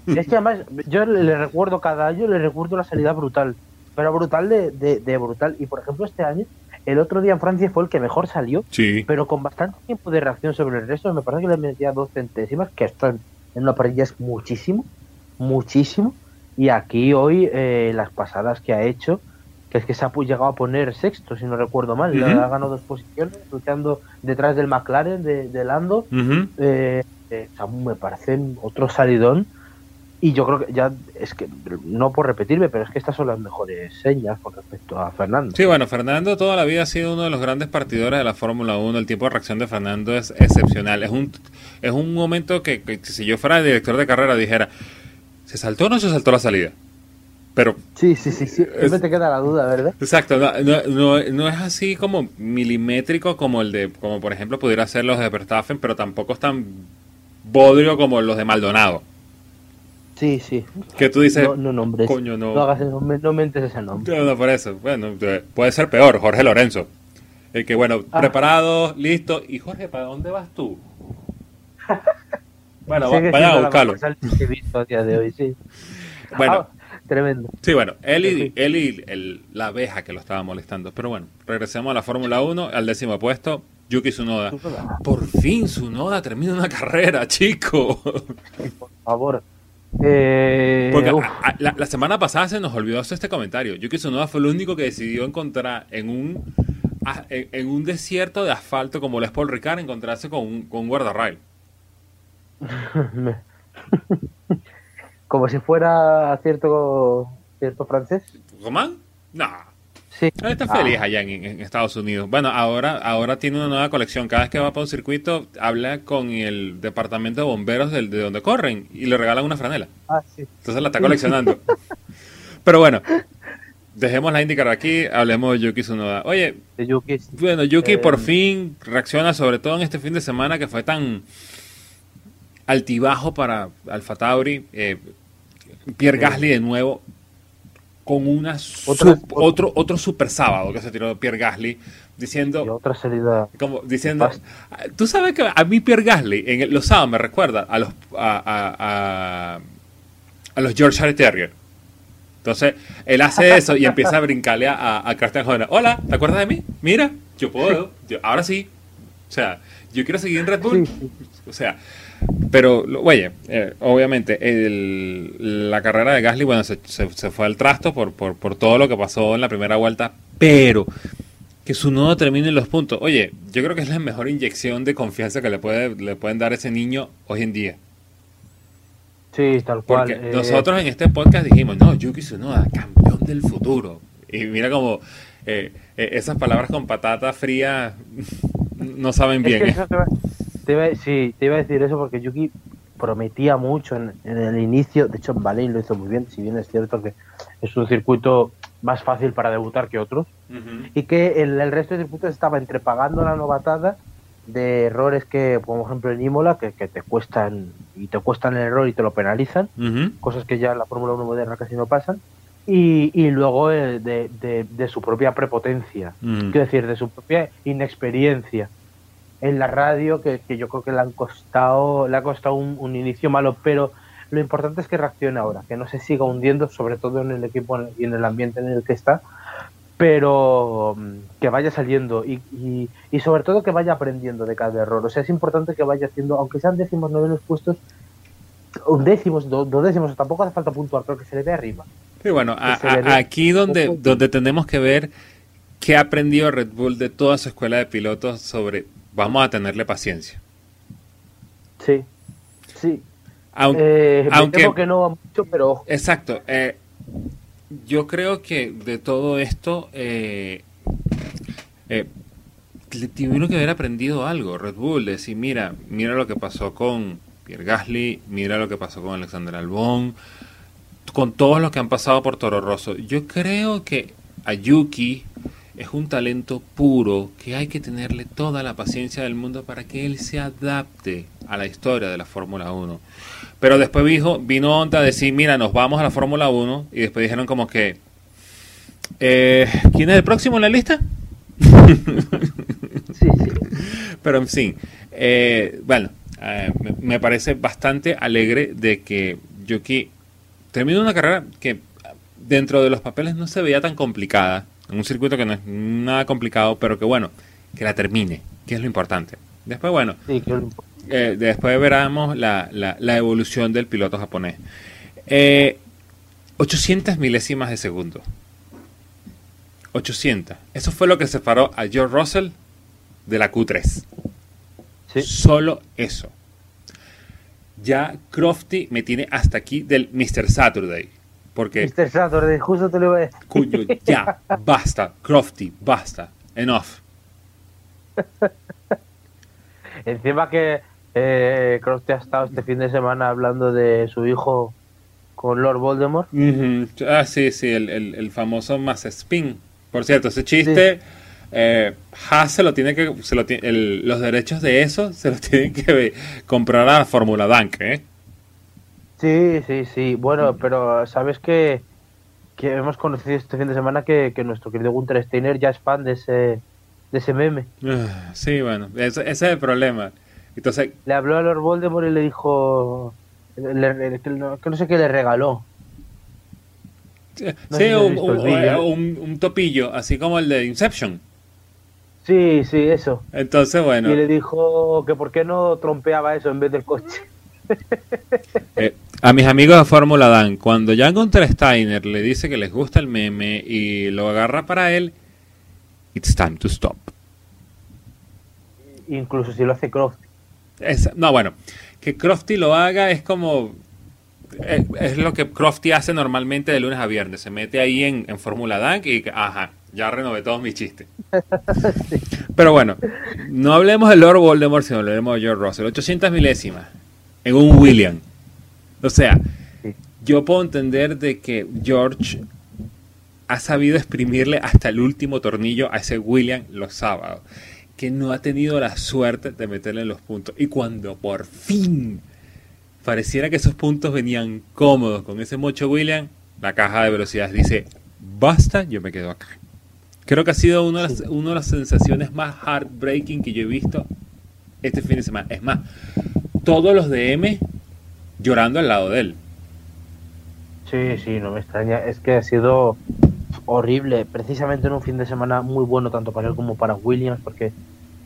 Es que además yo le recuerdo cada año, le recuerdo la salida brutal, pero brutal de, de, brutal. Y por ejemplo este año, el otro día en Francia fue el que mejor salió, sí. pero con bastante tiempo de reacción sobre el resto. Me parece que le metía dos centésimas, que esto en una parrilla es muchísimo, muchísimo. Y aquí hoy eh, las pasadas que ha hecho, que es que se ha llegado a poner sexto, si no recuerdo mal, le ha ganado dos posiciones, luchando detrás del McLaren de, Lando. Eh, eh, me parece otro salidón. Y yo creo que ya es que, no por repetirme, pero es que estas son las mejores señas con respecto a Fernando. Sí, bueno, Fernando toda la vida ha sido uno de los grandes partidores de la Fórmula 1. El tiempo de reacción de Fernando es excepcional. Es un, es un momento que, que si yo fuera el director de carrera dijera, ¿Se saltó o no se saltó la salida? Pero. Sí, sí, sí, sí. Siempre te queda la duda, ¿verdad? Exacto. No, es así como milimétrico como el de. Como por ejemplo pudiera ser los de Verstappen, pero tampoco es tan bodrio como los de Maldonado. Sí, sí. Que tú dices. No, no nombres. Coño, no. No, hagas, no, mentes ese nombre. No, por eso. Bueno, puede ser peor, Jorge Lorenzo. El que, bueno, ah. preparado, listo. Y Jorge, ¿para dónde vas tú? Bueno, vaya a buscarlo. Bueno, ah, tremendo. Sí, bueno, él y, él y el, la abeja que lo estaba molestando. Pero bueno, regresemos a la Fórmula 1, al décimo puesto, Yuki Tsunoda. Por fin Tsunoda termina una carrera, chico. Por favor. Eh, Porque la, semana pasada se nos olvidó hacer este comentario. Yuki Tsunoda fue el único que decidió encontrar en un en, un desierto de asfalto como el Paul Ricard encontrarse con un, con un guardarrail. Como si fuera cierto cierto francés. ¿Román? No. Sí. está feliz ah. allá en, Estados Unidos. Bueno, ahora, ahora tiene una nueva colección. Cada vez que va para un circuito, habla con el departamento de bomberos de, de donde corren y le regalan una franela. Ah, sí. Entonces la está coleccionando. Pero bueno, dejemos la indicar aquí, hablemos de Yuki Tsunoda. Oye, bueno, Yuki por eh, fin reacciona, sobre todo en este fin de semana que fue tan altibajo para Alfa Tauri. Eh, Pierre Gasly de nuevo con una otro otro super sábado que se tiró Pierre Gasly diciendo otra salida como diciendo tú sabes que a mí Pierre Gasly en los sábados me recuerda a los a, a, los George Terrier entonces él hace eso y empieza a brincarle a, a Christian Horner. Hola ¿te acuerdas de mí? mira yo puedo ahora sí o sea yo quiero seguir en Red Bull. O sea pero, oye, eh, obviamente, la carrera de Gasly, bueno, se, se, fue al trasto por, por, por, todo lo que pasó en la primera vuelta, pero que su nodo termine en los puntos. Oye, yo creo que es la mejor inyección de confianza que le, puede, le pueden dar a ese niño hoy en día. Sí, tal cual. Porque eh, nosotros en este podcast dijimos, no, Yuki Tsunoda, campeón del futuro. Y mira como eh, esas palabras con patata fría no saben bien. Te iba, sí, te iba a decir eso porque Yuki prometía mucho en, el inicio. De hecho, en Bahrein lo hizo muy bien, si bien es cierto que es un circuito más fácil para debutar que otros. Y que el, el, resto de circuitos estaba entrepagando la novatada de errores que, por ejemplo, en Imola, que, te cuestan y te cuestan el error y te lo penalizan, cosas que ya en la Fórmula 1 moderna casi no pasan. Y, y luego eh, de, de, de, su propia prepotencia, quiero decir, de su propia inexperiencia en la radio que, yo creo que le han costado, le ha costado un, inicio malo, pero lo importante es que reaccione ahora, que no se siga hundiendo, sobre todo en el equipo y en el ambiente en el que está, pero mm, que vaya saliendo y, y, sobre todo que vaya aprendiendo de cada error. O sea, es importante que vaya haciendo, aunque sean décimos, novenos puestos, un décimos, dos, décimos, tampoco hace falta puntuar, pero que se le dé arriba. Sí, bueno, aquí donde, donde tenemos que ver qué ha aprendido Red Bull de toda su escuela de pilotos sobre vamos a tenerle paciencia. Sí, sí. Aunque, eh, aunque que no mucho, pero exacto. Eh, yo creo que de todo esto, eh, eh, tuvieron que haber aprendido algo, Red Bull, decir, mira, mira lo que pasó con Pierre Gasly, mira lo que pasó con Alexander Albón, con todos los que han pasado por Toro Rosso. Yo creo que Ayuki es un talento puro que hay que tenerle toda la paciencia del mundo para que él se adapte a la historia de la Fórmula 1. Pero después vino, vino Onda a decir, mira, nos vamos a la Fórmula 1 y después dijeron como que, eh, ¿quién es el próximo en la lista? sí, sí. Pero en fin, eh, bueno, eh, me, parece bastante alegre de que Yuki terminó una carrera que dentro de los papeles no se veía tan complicada, un circuito que no es nada complicado, pero que bueno, que la termine, que es lo importante. Después, bueno, eh, después veremos la, la, evolución del piloto japonés. 800 milésimas de segundo. 800. Eso fue lo que separó a George Russell de la Q3. Solo eso. Ya Crofty me tiene hasta aquí del Mr. Saturday. Porque. Mr. Saturday, justo te lo voy a decir. Cuño, ya, basta. Crofty, basta. Enough. Encima que eh, Crofty ha estado este fin de semana hablando de su hijo con Lord Voldemort. Ah, sí, sí, el, el, famoso Mass Spin. Por cierto, ese chiste, eh, Haas se lo tiene que, se lo los derechos de eso se los tienen que comprar a la Fórmula Dunk, ¿eh? Sí, sí, sí. Bueno, pero sabes que, que hemos conocido este fin de semana que, nuestro querido Gunter Steiner ya es fan de ese, de ese meme. Ah, sí, bueno, ese, es el problema. Entonces, le habló a Lord Voldemort y le dijo que no sé qué le regaló. Sí, un, topillo, así como el de Inception. Sí, sí, eso. Entonces, bueno. Y le dijo que por qué no trompeaba eso en vez del coche. Eh, a mis amigos de Fórmula Dan, cuando Jan Gunter Steiner le dice que les gusta el meme y lo agarra para él, it's time to stop. Incluso si lo hace Crofty. no, bueno, que Crofty lo haga es como es, lo que Crofty hace normalmente de lunes a viernes. Se mete ahí en, en Fórmula Dunk y, ajá, ya renové todos mis chistes. Pero bueno, no hablemos de Lord Voldemort, sino hablemos de George Russell. 800 milésimas en un William. O sea, yo puedo entender de que George ha sabido exprimirle hasta el último tornillo a ese William los sábados. Que no ha tenido la suerte de meterle en los puntos. Y cuando por fin pareciera que esos puntos venían cómodos con ese mocho William, la caja de velocidades dice, basta, yo me quedo acá. Creo que ha sido una de, las, una de las sensaciones más heartbreaking que yo he visto este fin de semana. Es más, todos los de M llorando al lado de él. Sí, sí, no me extraña. Es que ha sido horrible, precisamente en un fin de semana muy bueno tanto para él como para Williams, porque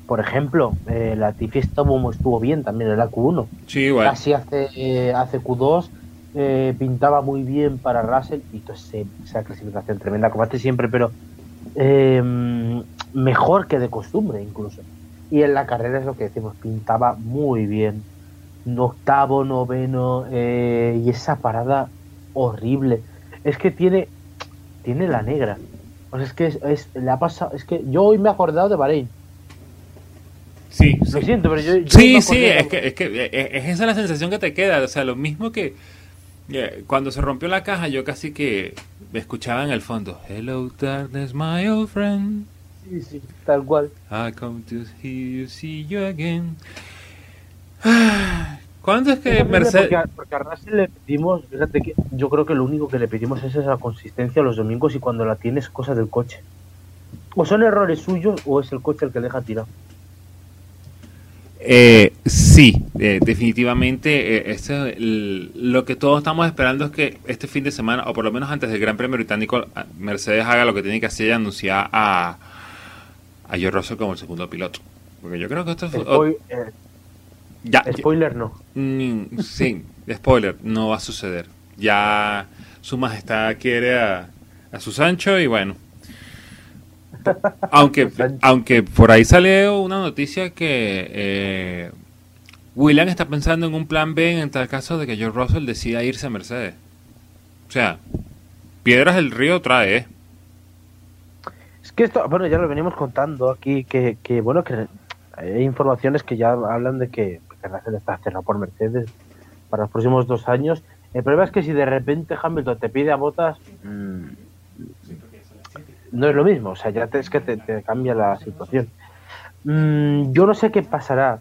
por ejemplo, eh, la Tifi estuvo, estuvo bien también en la Q1. Sí, igual. Casi hace, eh, hace Q2 eh, pintaba muy bien para Russell y entonces esa clasificación tremenda, como hace siempre, pero em, mejor que de costumbre incluso. Y en la carrera es lo que decimos, pintaba muy bien. Octavo, noveno, y esa parada horrible. Es que tiene, tiene la negra. O sea, es que es, le ha pasado, es que yo hoy me he acordado de Bahrein Sí, lo siento, pero yo. sí, sí, es que, es que eh, eh, es esa la sensación que te queda. O sea, lo mismo que eh, cuando se rompió la caja, yo casi que me escuchaba en el fondo: Hello, darkness, my old friend. Sí, sí, tal cual. I come to hear you, see you again. ¿Cuándo es que Mercedes.? Porque a, porque a Russell le pedimos, fíjate que yo creo que lo único que le pedimos es esa consistencia los domingos y cuando la tienes, cosa del coche. O son errores suyos o es el coche el que deja tirado. Eh, sí, eh, definitivamente. Eh, lo que todos estamos esperando es que este fin de semana, o por lo menos antes del Gran Premio Británico, Mercedes haga lo que tiene que hacer y anunciar a, a George Russell como el segundo piloto. Porque yo creo que esto es. Ya, spoiler no. Mm, sí, spoiler, no va a suceder. Ya su majestad quiere a, a su Sancho y bueno, aunque, aunque por ahí sale una noticia que eh, William está pensando en un plan B en tal caso de que George Russell decida irse a Mercedes. O sea, piedras del río trae. ¿eh? Es que esto, bueno, ya lo venimos contando aquí, que, que bueno, que hay informaciones que ya hablan de que, que Russell está cerrado por Mercedes para los próximos dos años. El problema es que si de repente Hamilton te pide a botas, mmm, no es lo mismo, o sea, ya te, es que te, te cambia la situación. Mm, yo no sé qué pasará.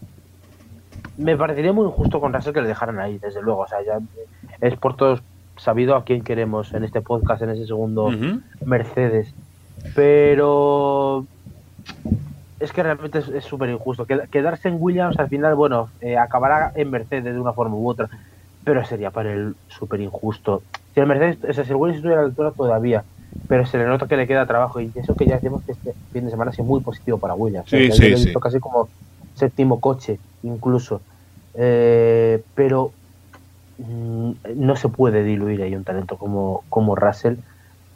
Me parecería muy injusto con Russell que le dejaran ahí, desde luego. O sea, ya es por todos sabido a quién queremos en este podcast, en ese segundo uh -huh. Mercedes. Pero es que realmente es súper injusto. Quedarse en Williams al final, bueno, eh, acabará en Mercedes de una forma u otra, pero sería para él súper injusto. Si el Mercedes, o sea, si el Williams estuviera a la altura todavía, pero se le nota que le queda trabajo y eso que ya decimos que este fin de semana ha sido muy positivo para Williams. Sí, o sea, sí, casi como séptimo coche, incluso. Eh, pero mmm, no se puede diluir ahí un talento como, como Russell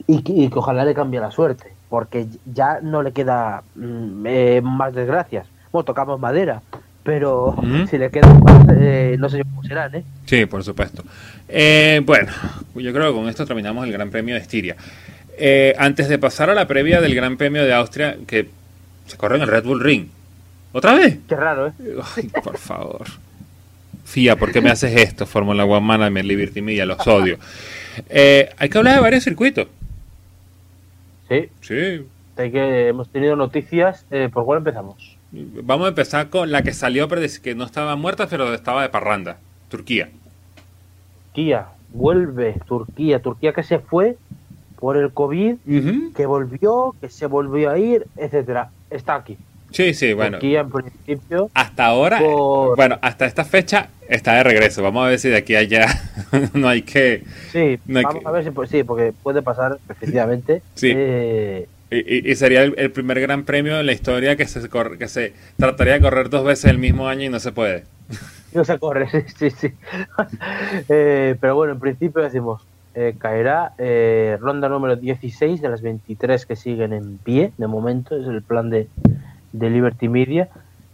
y que, y que, ojalá le cambie la suerte, porque ya no le queda mmm, eh, más desgracias. Bueno, tocamos madera, pero si le quedan más, eh, no sé cómo serán, ¿eh? Sí, por supuesto. Eh, bueno, yo creo que con esto terminamos el Gran Premio de Estiria. Eh, antes de pasar a la previa del Gran Premio de Austria, que se corre en el Red Bull Ring. ¿Otra vez? Qué raro, ¿eh? Ay, por favor. Fía, ¿por qué me haces esto? Fórmula One Management, Liberty Media, los odio. Eh, hay que hablar de varios circuitos. Sí. Sí. Hay que, hemos tenido noticias. Eh, ¿Por cuál empezamos? Vamos a empezar con la que salió, pero que no estaba muerta, pero estaba de parranda. Turquía. Turquía. Vuelve Turquía. Turquía que se fue por el COVID, uh -huh. que volvió, que se volvió a ir, etcétera. Está aquí. Sí, sí, bueno. Turquía en principio. Hasta ahora, por... bueno, hasta esta fecha está de regreso. Vamos a ver si de aquí a allá no hay que. Sí, no hay vamos que... a ver si pues, sí, porque puede pasar efectivamente. Sí. Eh... Y, y, sería el, el, primer gran premio en la historia que se, corre, que se trataría de correr dos veces el mismo año y no se puede. No se corre, sí, sí, sí. eh, pero bueno, en principio decimos, eh, caerá eh, ronda número 16 de las 23 que siguen en pie, de momento, es el plan de, de Liberty Media.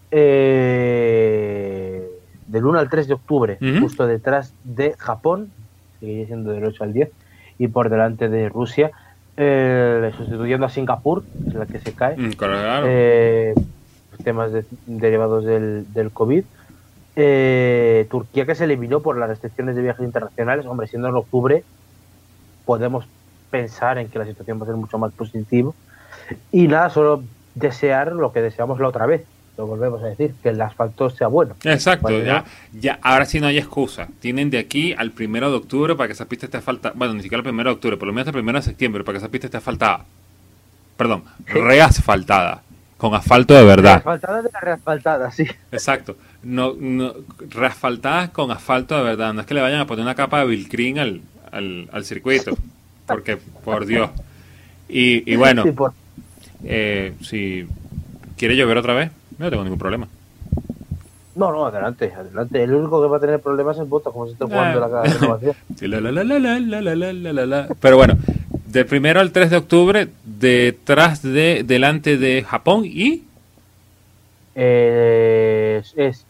Eh, del 1 al 3 de octubre, uh -huh. justo detrás de Japón, sigue siendo del 8 al 10, y por delante de Rusia, eh, sustituyendo a Singapur, es la que se cae. Mm, claro. Eh, temas de, derivados del, del COVID. Eh, Turquía que se eliminó por las restricciones de viajes internacionales. Hombre, siendo en octubre, podemos pensar en que la situación va a ser mucho más positiva. Y nada, solo desear lo que deseamos la otra vez. Lo volvemos a decir, que el asfalto sea bueno. Exacto, ya, ya, ahora sí no hay excusa. Tienen de aquí al primero de octubre para que esa pista esté asfaltada. Bueno, ni siquiera el primero de octubre, por lo menos el primero de septiembre para que esa pista esté asfaltada. Perdón, ¿Sí? reasfaltada. Con asfalto de verdad. Reasfaltada de la reasfaltada, sí. Exacto. No, no, reasfaltadas con asfalto de verdad. No es que le vayan a poner una capa de Vilcrin al, al, al circuito. Porque, por Dios. Y, y bueno, Sí, por- eh, si quiere llover otra vez, no tengo ningún problema. No, no, adelante, adelante. El único que va a tener problemas es Botas, como se está jugando la renovación. sí, la, la, la, Pero bueno, del primero al 3 de octubre, detrás de, delante de Japón y. Eh, es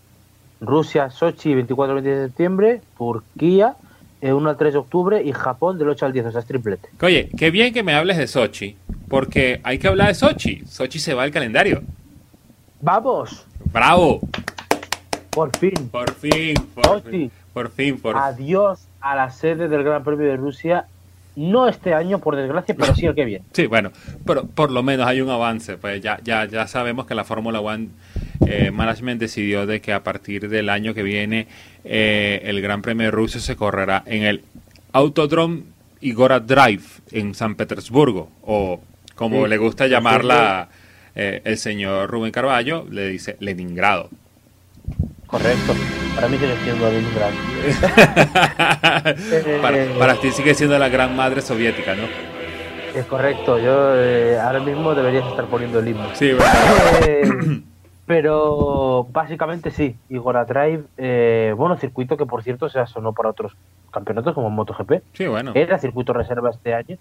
Rusia, Sochi, 24 26 de septiembre, Turquía, el 1 al 3 de octubre y Japón del 8 al 10, o sea, es triplete. Oye, qué bien que me hables de Sochi, porque hay que hablar de Sochi. Sochi se va al calendario. ¡Vamos! ¡Bravo! Por fin. Por fin, por fin, por fin, por Adiós a la sede del Gran Premio de Rusia. No este año, por desgracia, pero sí el que viene. Sí, bueno, pero por lo menos hay un avance. Pues ya, ya, ya sabemos que la Fórmula One eh, Management decidió de que a partir del año que viene eh, el Gran Premio de Rusia se correrá en el Autodrome Igora Drive en San Petersburgo, o como Sí, le gusta llamarla eh, el señor Rubén Carballo, le dice Leningrado. Correcto. Para mí sigue siendo Leningrado. para, para ti sigue siendo la gran madre soviética, ¿no? Es correcto. Yo eh, ahora mismo deberías estar poniendo el himno. Sí, bueno. Eh, pero básicamente sí, Igora Drive, eh, bueno, circuito que por cierto se asonó para otros campeonatos como MotoGP. Sí, bueno. Era circuito reserva este año.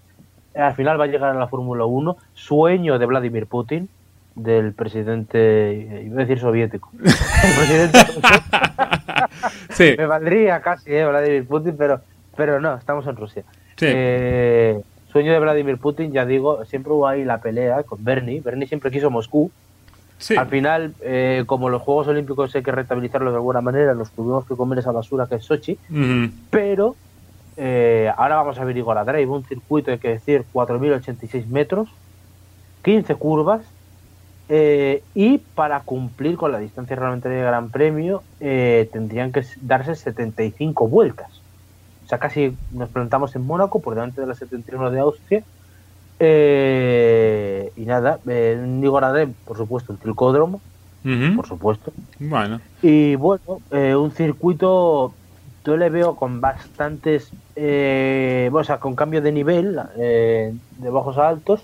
Al final va a llegar a la Fórmula 1. Sueño de Vladimir Putin, del presidente, eh, iba a decir soviético. El presidente Sí, me valdría casi, eh, Vladimir Putin, pero, pero no, estamos en Rusia. sí. Eh, sueño de Vladimir Putin, ya digo, siempre hubo ahí la pelea con Bernie. Bernie siempre quiso Moscú. Al final, eh, como los Juegos Olímpicos hay que rentabilizarlos de alguna manera, nos tuvimos que comer esa basura que es Sochi. Pero eh, ahora vamos a ver Igor Drive, un circuito, hay que decir, 4.086 metros, 15 curvas. Eh, y para cumplir con la distancia reglamentaria de Gran Premio, tendrían que darse 75 vueltas sea, casi nos plantamos en Mónaco por delante de la 71 de Austria. Eh, y nada, en eh, por supuesto, el tricódromo, por supuesto. Bueno. Y bueno, eh, un circuito, yo le veo con bastantes, o sea, con cambio de nivel, de bajos a altos.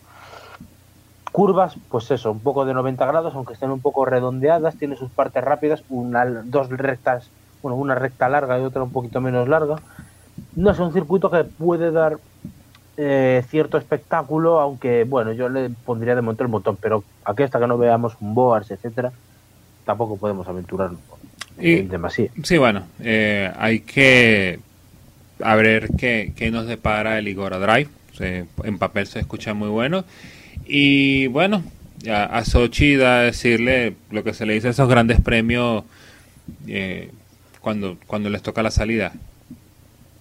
Curvas, pues eso, un poco de 90 grados, aunque estén un poco redondeadas, tiene sus partes rápidas, una, dos rectas, bueno, una recta larga y otra un poquito menos larga no es un circuito que puede dar eh, cierto espectáculo, aunque bueno, yo le pondría de montar el montón, pero aquí hasta que no veamos un Boars, etcétera, tampoco podemos aventurarnos y, demasiado. Sí, bueno, eh, hay que a ver qué, qué, nos depara el Igora Drive. en papel se escucha muy bueno. Y bueno, a, a Sochi da decirle lo que se le dice a esos grandes premios eh, cuando, cuando les toca la salida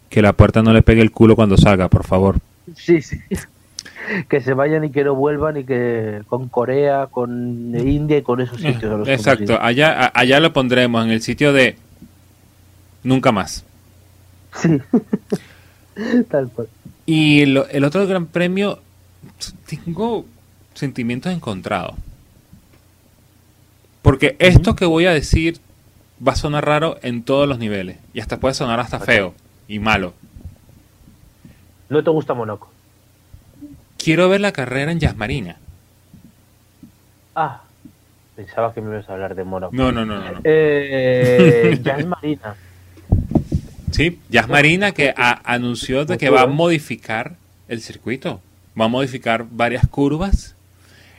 que la puerta no le pegue el culo cuando salga, por favor. Sí, sí. Que se vayan y que no vuelvan y que con Corea, con India y con esos eh, sitios. Exacto, allá, allá lo pondremos en el sitio de nunca más. Sí, tal cual. Y el otro gran premio, tengo sentimientos encontrados. Porque esto que voy a decir va a sonar raro en todos los niveles. Y hasta puede sonar hasta feo y malo. ¿No te gusta Monaco? Quiero ver la carrera en Jazz Marina. Ah, pensaba que me ibas a hablar de Monaco. No, no, no, no. Eh, Jazz Marina. Sí, Jazz Marina que anunció de que va a modificar el circuito. Va a modificar varias curvas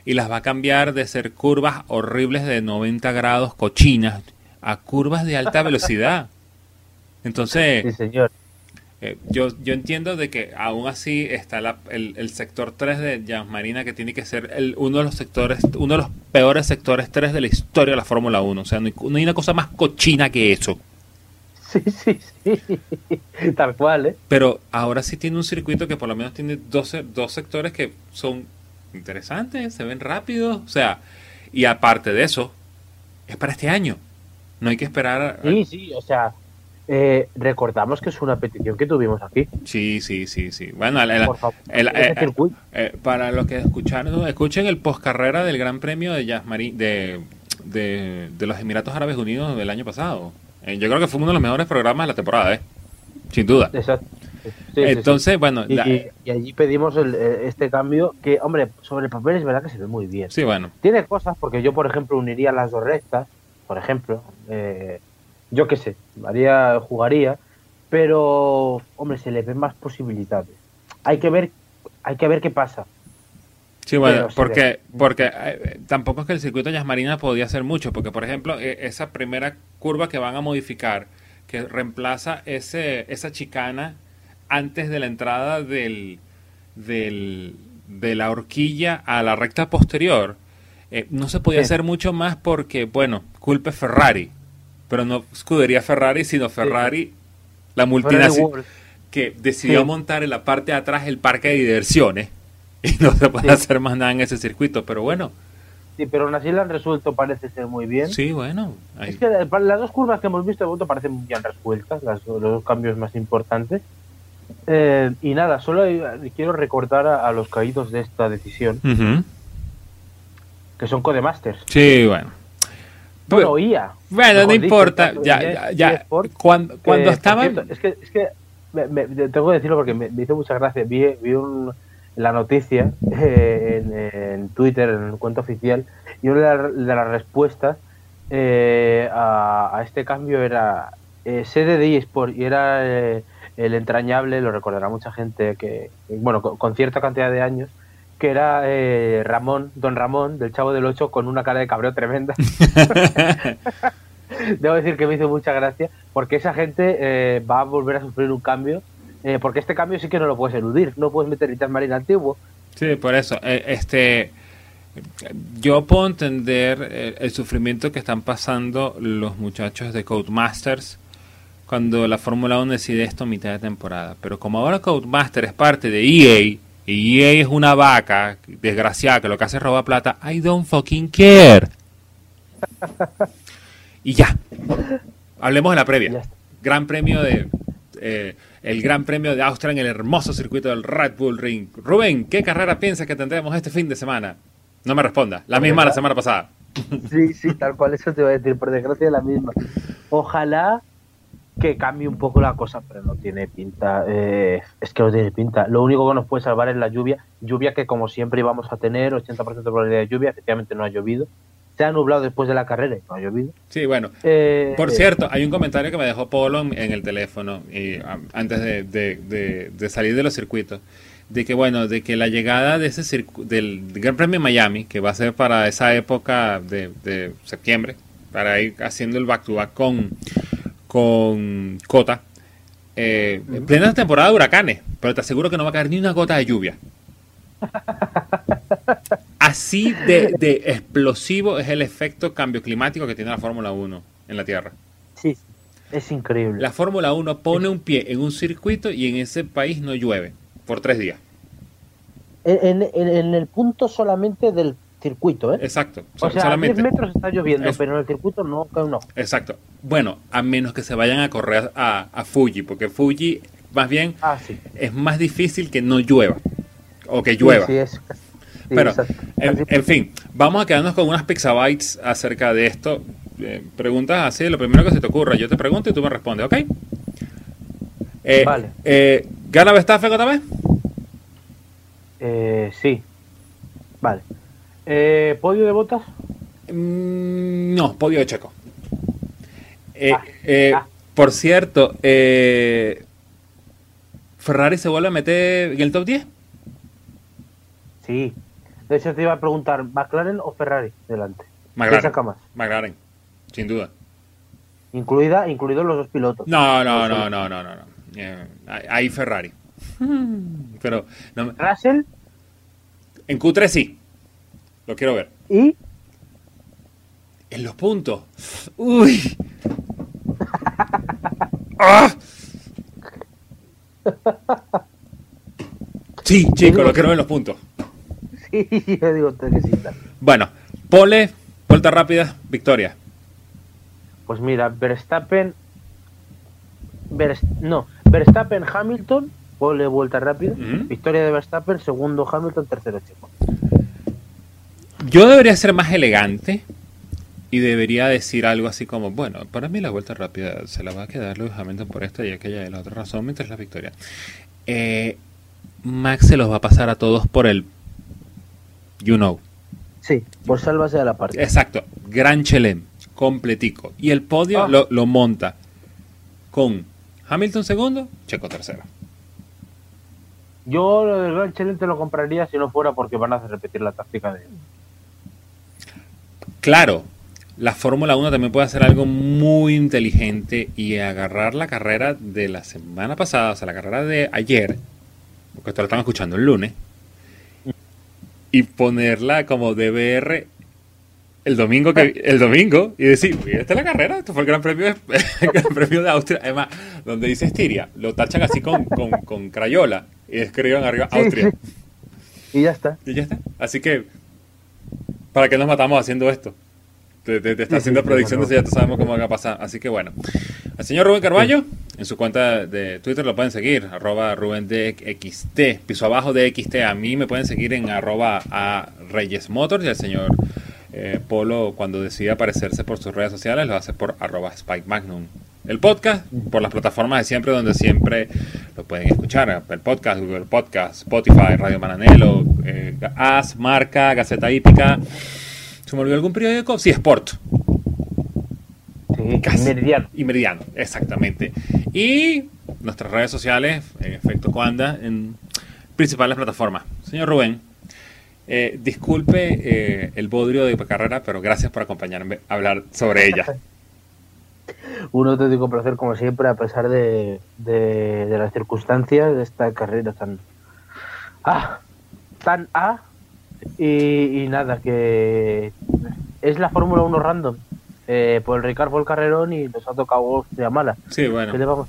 y las va a cambiar de ser curvas horribles de 90 grados cochinas a curvas de alta velocidad. Entonces, señor. Eh, yo, yo entiendo de que aún así está el, sector 3 de Jazz Marina que tiene que ser el, uno de los sectores, uno de los peores sectores 3 de la historia de la Fórmula 1. O sea, no hay, una cosa más cochina que eso. Sí, sí, sí. Tal cual, ¿eh? Pero ahora sí tiene un circuito que por lo menos tiene dos, dos sectores que son interesantes, se ven rápidos. O sea, y aparte de eso, es para este año. No hay que esperar. Sí, sí, o sea, eh, recordamos que es una petición que tuvimos aquí. Sí, sí, sí, sí. Bueno, eh, eh, para los que escucharon, escuchen el postcarrera del Gran Premio de Jazz de, de, los Emiratos Árabes Unidos del año pasado. yo creo que fue uno de los mejores programas de la temporada, ¿eh? Sin duda. Exacto. Entonces, bueno. Y, allí pedimos este cambio que, hombre, sobre el papel es verdad que se ve muy bien. Sí, bueno. Tiene cosas, porque yo, por ejemplo, uniría las dos rectas, por ejemplo. Eh, yo qué sé, María jugaría, pero hombre, se le ven más posibilidades. Hay que ver, hay que ver qué pasa. Sí, bueno, porque, porque eh, tampoco es que el circuito de Marina podía hacer mucho, porque por ejemplo, e, esa primera curva que van a modificar, que reemplaza ese, esa chicana antes de la entrada del, del, de la horquilla a la recta posterior, eh, no se podía hacer mucho más porque, bueno, culpe Ferrari pero no escudería Ferrari, sino Ferrari, la multinacional, que decidió montar en la parte de atrás el parque de diversiones y no se puede hacer más nada en ese circuito, pero bueno. Sí, pero aún así lo han resuelto, parece ser muy bien. Sí, bueno. Es que las dos curvas que hemos visto de voto parecen muy bien resueltas, las, los dos cambios más importantes. Eh, y nada, solo quiero recordar a, los caídos de esta decisión, que son Codemasters. Sí, bueno. Bueno, oía. Bueno, no importa. ya, ya, Cuando, cuando estaban. Es que, es que tengo que decirlo porque me, hizo mucha gracia. Vi, vi la noticia eh, en, Twitter, en el cuento oficial, y una de, las respuestas eh, a, este cambio era eh, sede de eSport y era eh, el entrañable, lo recordará mucha gente que, bueno, con cierta cantidad de años, que era eh, Ramón, don Ramón, del Chavo del Ocho, con una cara de cabreo tremenda. Debo decir que me hizo mucha gracia, porque esa gente eh, va a volver a sufrir un cambio Eh, porque este cambio sí que no lo puedes eludir, no puedes meter el marina antiguo. Sí, por eso. Este, yo puedo entender eh, el, sufrimiento que están pasando los muchachos de Codemasters cuando la Fórmula 1 decide esto a mitad de temporada. Pero como ahora Codemasters es parte de EA, y EA es una vaca desgraciada que lo que hace es robar plata, I don't fucking care. y ya. Hablemos de la previa. Gran premio de. Eh, el Gran Premio de Austria en el hermoso circuito del Red Bull Ring. Rubén, ¿qué carrera piensas que tendremos este fin de semana? No me responda, la misma la semana pasada. Sí, sí, tal cual, eso te voy a decir, por desgracia la misma. Ojalá que cambie un poco la cosa, pero no tiene pinta. Eh, es que no tiene pinta. Lo único que nos puede salvar es la lluvia. Lluvia que, como siempre, íbamos a tener 80% de probabilidad de lluvia. Efectivamente, no ha llovido. Se ha nublado después de la carrera y no ha llovido. Sí, bueno. Eh, por cierto, hay un comentario que me dejó Polo en, el teléfono y, antes de, salir de los circuitos. De que, bueno, de que la llegada de ese del Gran Premio Miami, que va a ser para esa época de, septiembre, para ir haciendo el back-to-back con con Cota. Eh, en plena temporada de huracanes, pero te aseguro que no va a caer ni una gota de lluvia. Así de, explosivo es el efecto cambio climático que tiene la Fórmula 1 en la Tierra. Sí, es increíble. La Fórmula 1 pone un pie en un circuito y en ese país no llueve por tres días. En, en el punto solamente del circuito, ¿eh? Exacto. O sea, a 10 metros está lloviendo, pero en el circuito no cae un ojo. Exacto. Bueno, a menos que se vayan a correr a, Fuji, porque Fuji, más bien, ah, es más difícil que no llueva. O que llueva. Sí, es, pero, en, fin, vamos a quedarnos con unas pixabytes acerca de esto. Eh, preguntas así, lo primero que se te ocurra. Yo te pregunto y tú me respondes, ¿ok? Eh, vale. Eh, ¿Gana Verstappen otra vez? Eh, sí. Vale. Eh, ¿Podio de botas? Mm, no, podio de Checo. Eh, ah, eh, ah. Por cierto, ¿Ferrari se vuelve a meter en el top 10? Sí. De hecho, te iba a preguntar, ¿McLaren o Ferrari delante? McLaren. McLaren, sin duda. Incluida, incluidos los dos pilotos. No, no, no, no, no, no. no. ahí Ferrari. Pero, no, ¿Russell? En Q3 sí. Lo quiero ver. ¿Y? En los puntos. Uy. ¡Ah! Sí, chicos, lo quiero ver en los puntos. Sí, yo digo que sí. Bueno, pole, vuelta rápida, victoria. Pues mira, Verstappen. no, Verstappen, Hamilton, pole, vuelta rápida. Victoria de Verstappen, segundo Hamilton, tercero Checo. Yo debería ser más elegante y debería decir algo así como, bueno, para mí la vuelta rápida se la va a quedar Lewis Hamilton por esta y aquella y la otra razón mientras la victoria. Eh, Max se los va a pasar a todos por el you know. Sí, por salvarse a la parte. Exacto, Gran Chelem, completico. Y el podio ah. lo, monta con Hamilton segundo, Checo tercero. Yo lo del Gran Chelem te lo compraría si no fuera porque van a hacer repetir la táctica de Claro, la Fórmula 1 también puede hacer algo muy inteligente y agarrar la carrera de la semana pasada, o sea, la carrera de ayer, porque esto lo están escuchando el lunes, y ponerla como DBR el domingo que el domingo y decir, esta es la carrera, esto fue el Gran Premio, el gran premio de Austria, además, donde dice Estiria, lo tachan así con, con, crayola y escriben arriba Austria. Y ya está. Y ya está. Así que ¿Para qué nos matamos haciendo esto? Te, está haciendo predicciones y ya sabemos cómo va a pasar. Así que bueno. El señor Rubén Carballo, en su cuenta de Twitter lo pueden seguir, arroba Rubén piso abajo de XT. A mí me pueden seguir en arroba a Reyes Motors y al señor eh, Polo cuando decide aparecerse por sus redes sociales lo hace por arroba Spike Magnum. El podcast, por las plataformas de siempre, donde siempre lo pueden escuchar. El podcast, Google Podcast, Spotify, Radio Mananelo, eh, AS, Marca, Gaceta Hípica. ¿Se me olvidó algún periódico? Sí, Sport. Sí, Casi. Meridiano. Y Meridiano, exactamente. Y nuestras redes sociales, en efecto, Coanda, en principales plataformas. Señor Rubén, eh, disculpe eh, el bodrio de carrera, pero gracias por acompañarme a hablar sobre ella. Un auténtico placer, como siempre, a pesar de, de, de las circunstancias de esta carrera tan. ¡Ah! Tan A. Y, y nada, que es la Fórmula 1 random. Eh, pues el Ricardo el carrerón y nos ha tocado hostia mala. Sí, bueno. ¿Qué le vamos?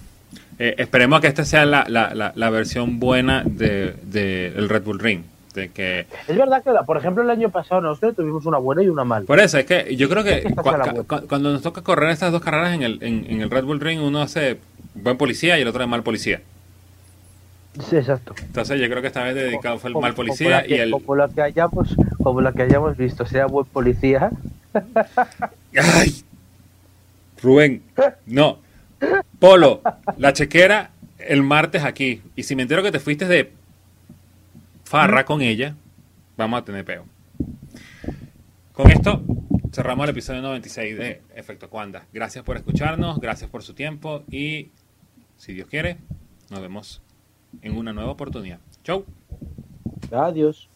Eh, esperemos que esta sea la, la, la, la versión buena del de, el Red Bull Ring. De que... Es verdad que, por ejemplo, el año pasado nosotros tuvimos una buena y una mala. Por eso, es que yo creo que cu- cuando nos toca correr estas dos carreras en el, en, en el Red Bull Ring, uno hace buen policía y el otro es mal policía. Sí, exacto. Entonces yo creo que esta vez dedicado fue el Como- mal policía que- y el... Como la que hayamos, como la que hayamos visto, sea buen policía. ¡Ay! Rubén, no. Polo, la chequera el martes aquí. Y si me entero que te fuiste de farra con ella, vamos a tener peo. Con esto cerramos el episodio 96 de Efecto Cuanda. Gracias por escucharnos, gracias por su tiempo y, si Dios quiere, nos vemos en una nueva oportunidad. Chau. Adiós.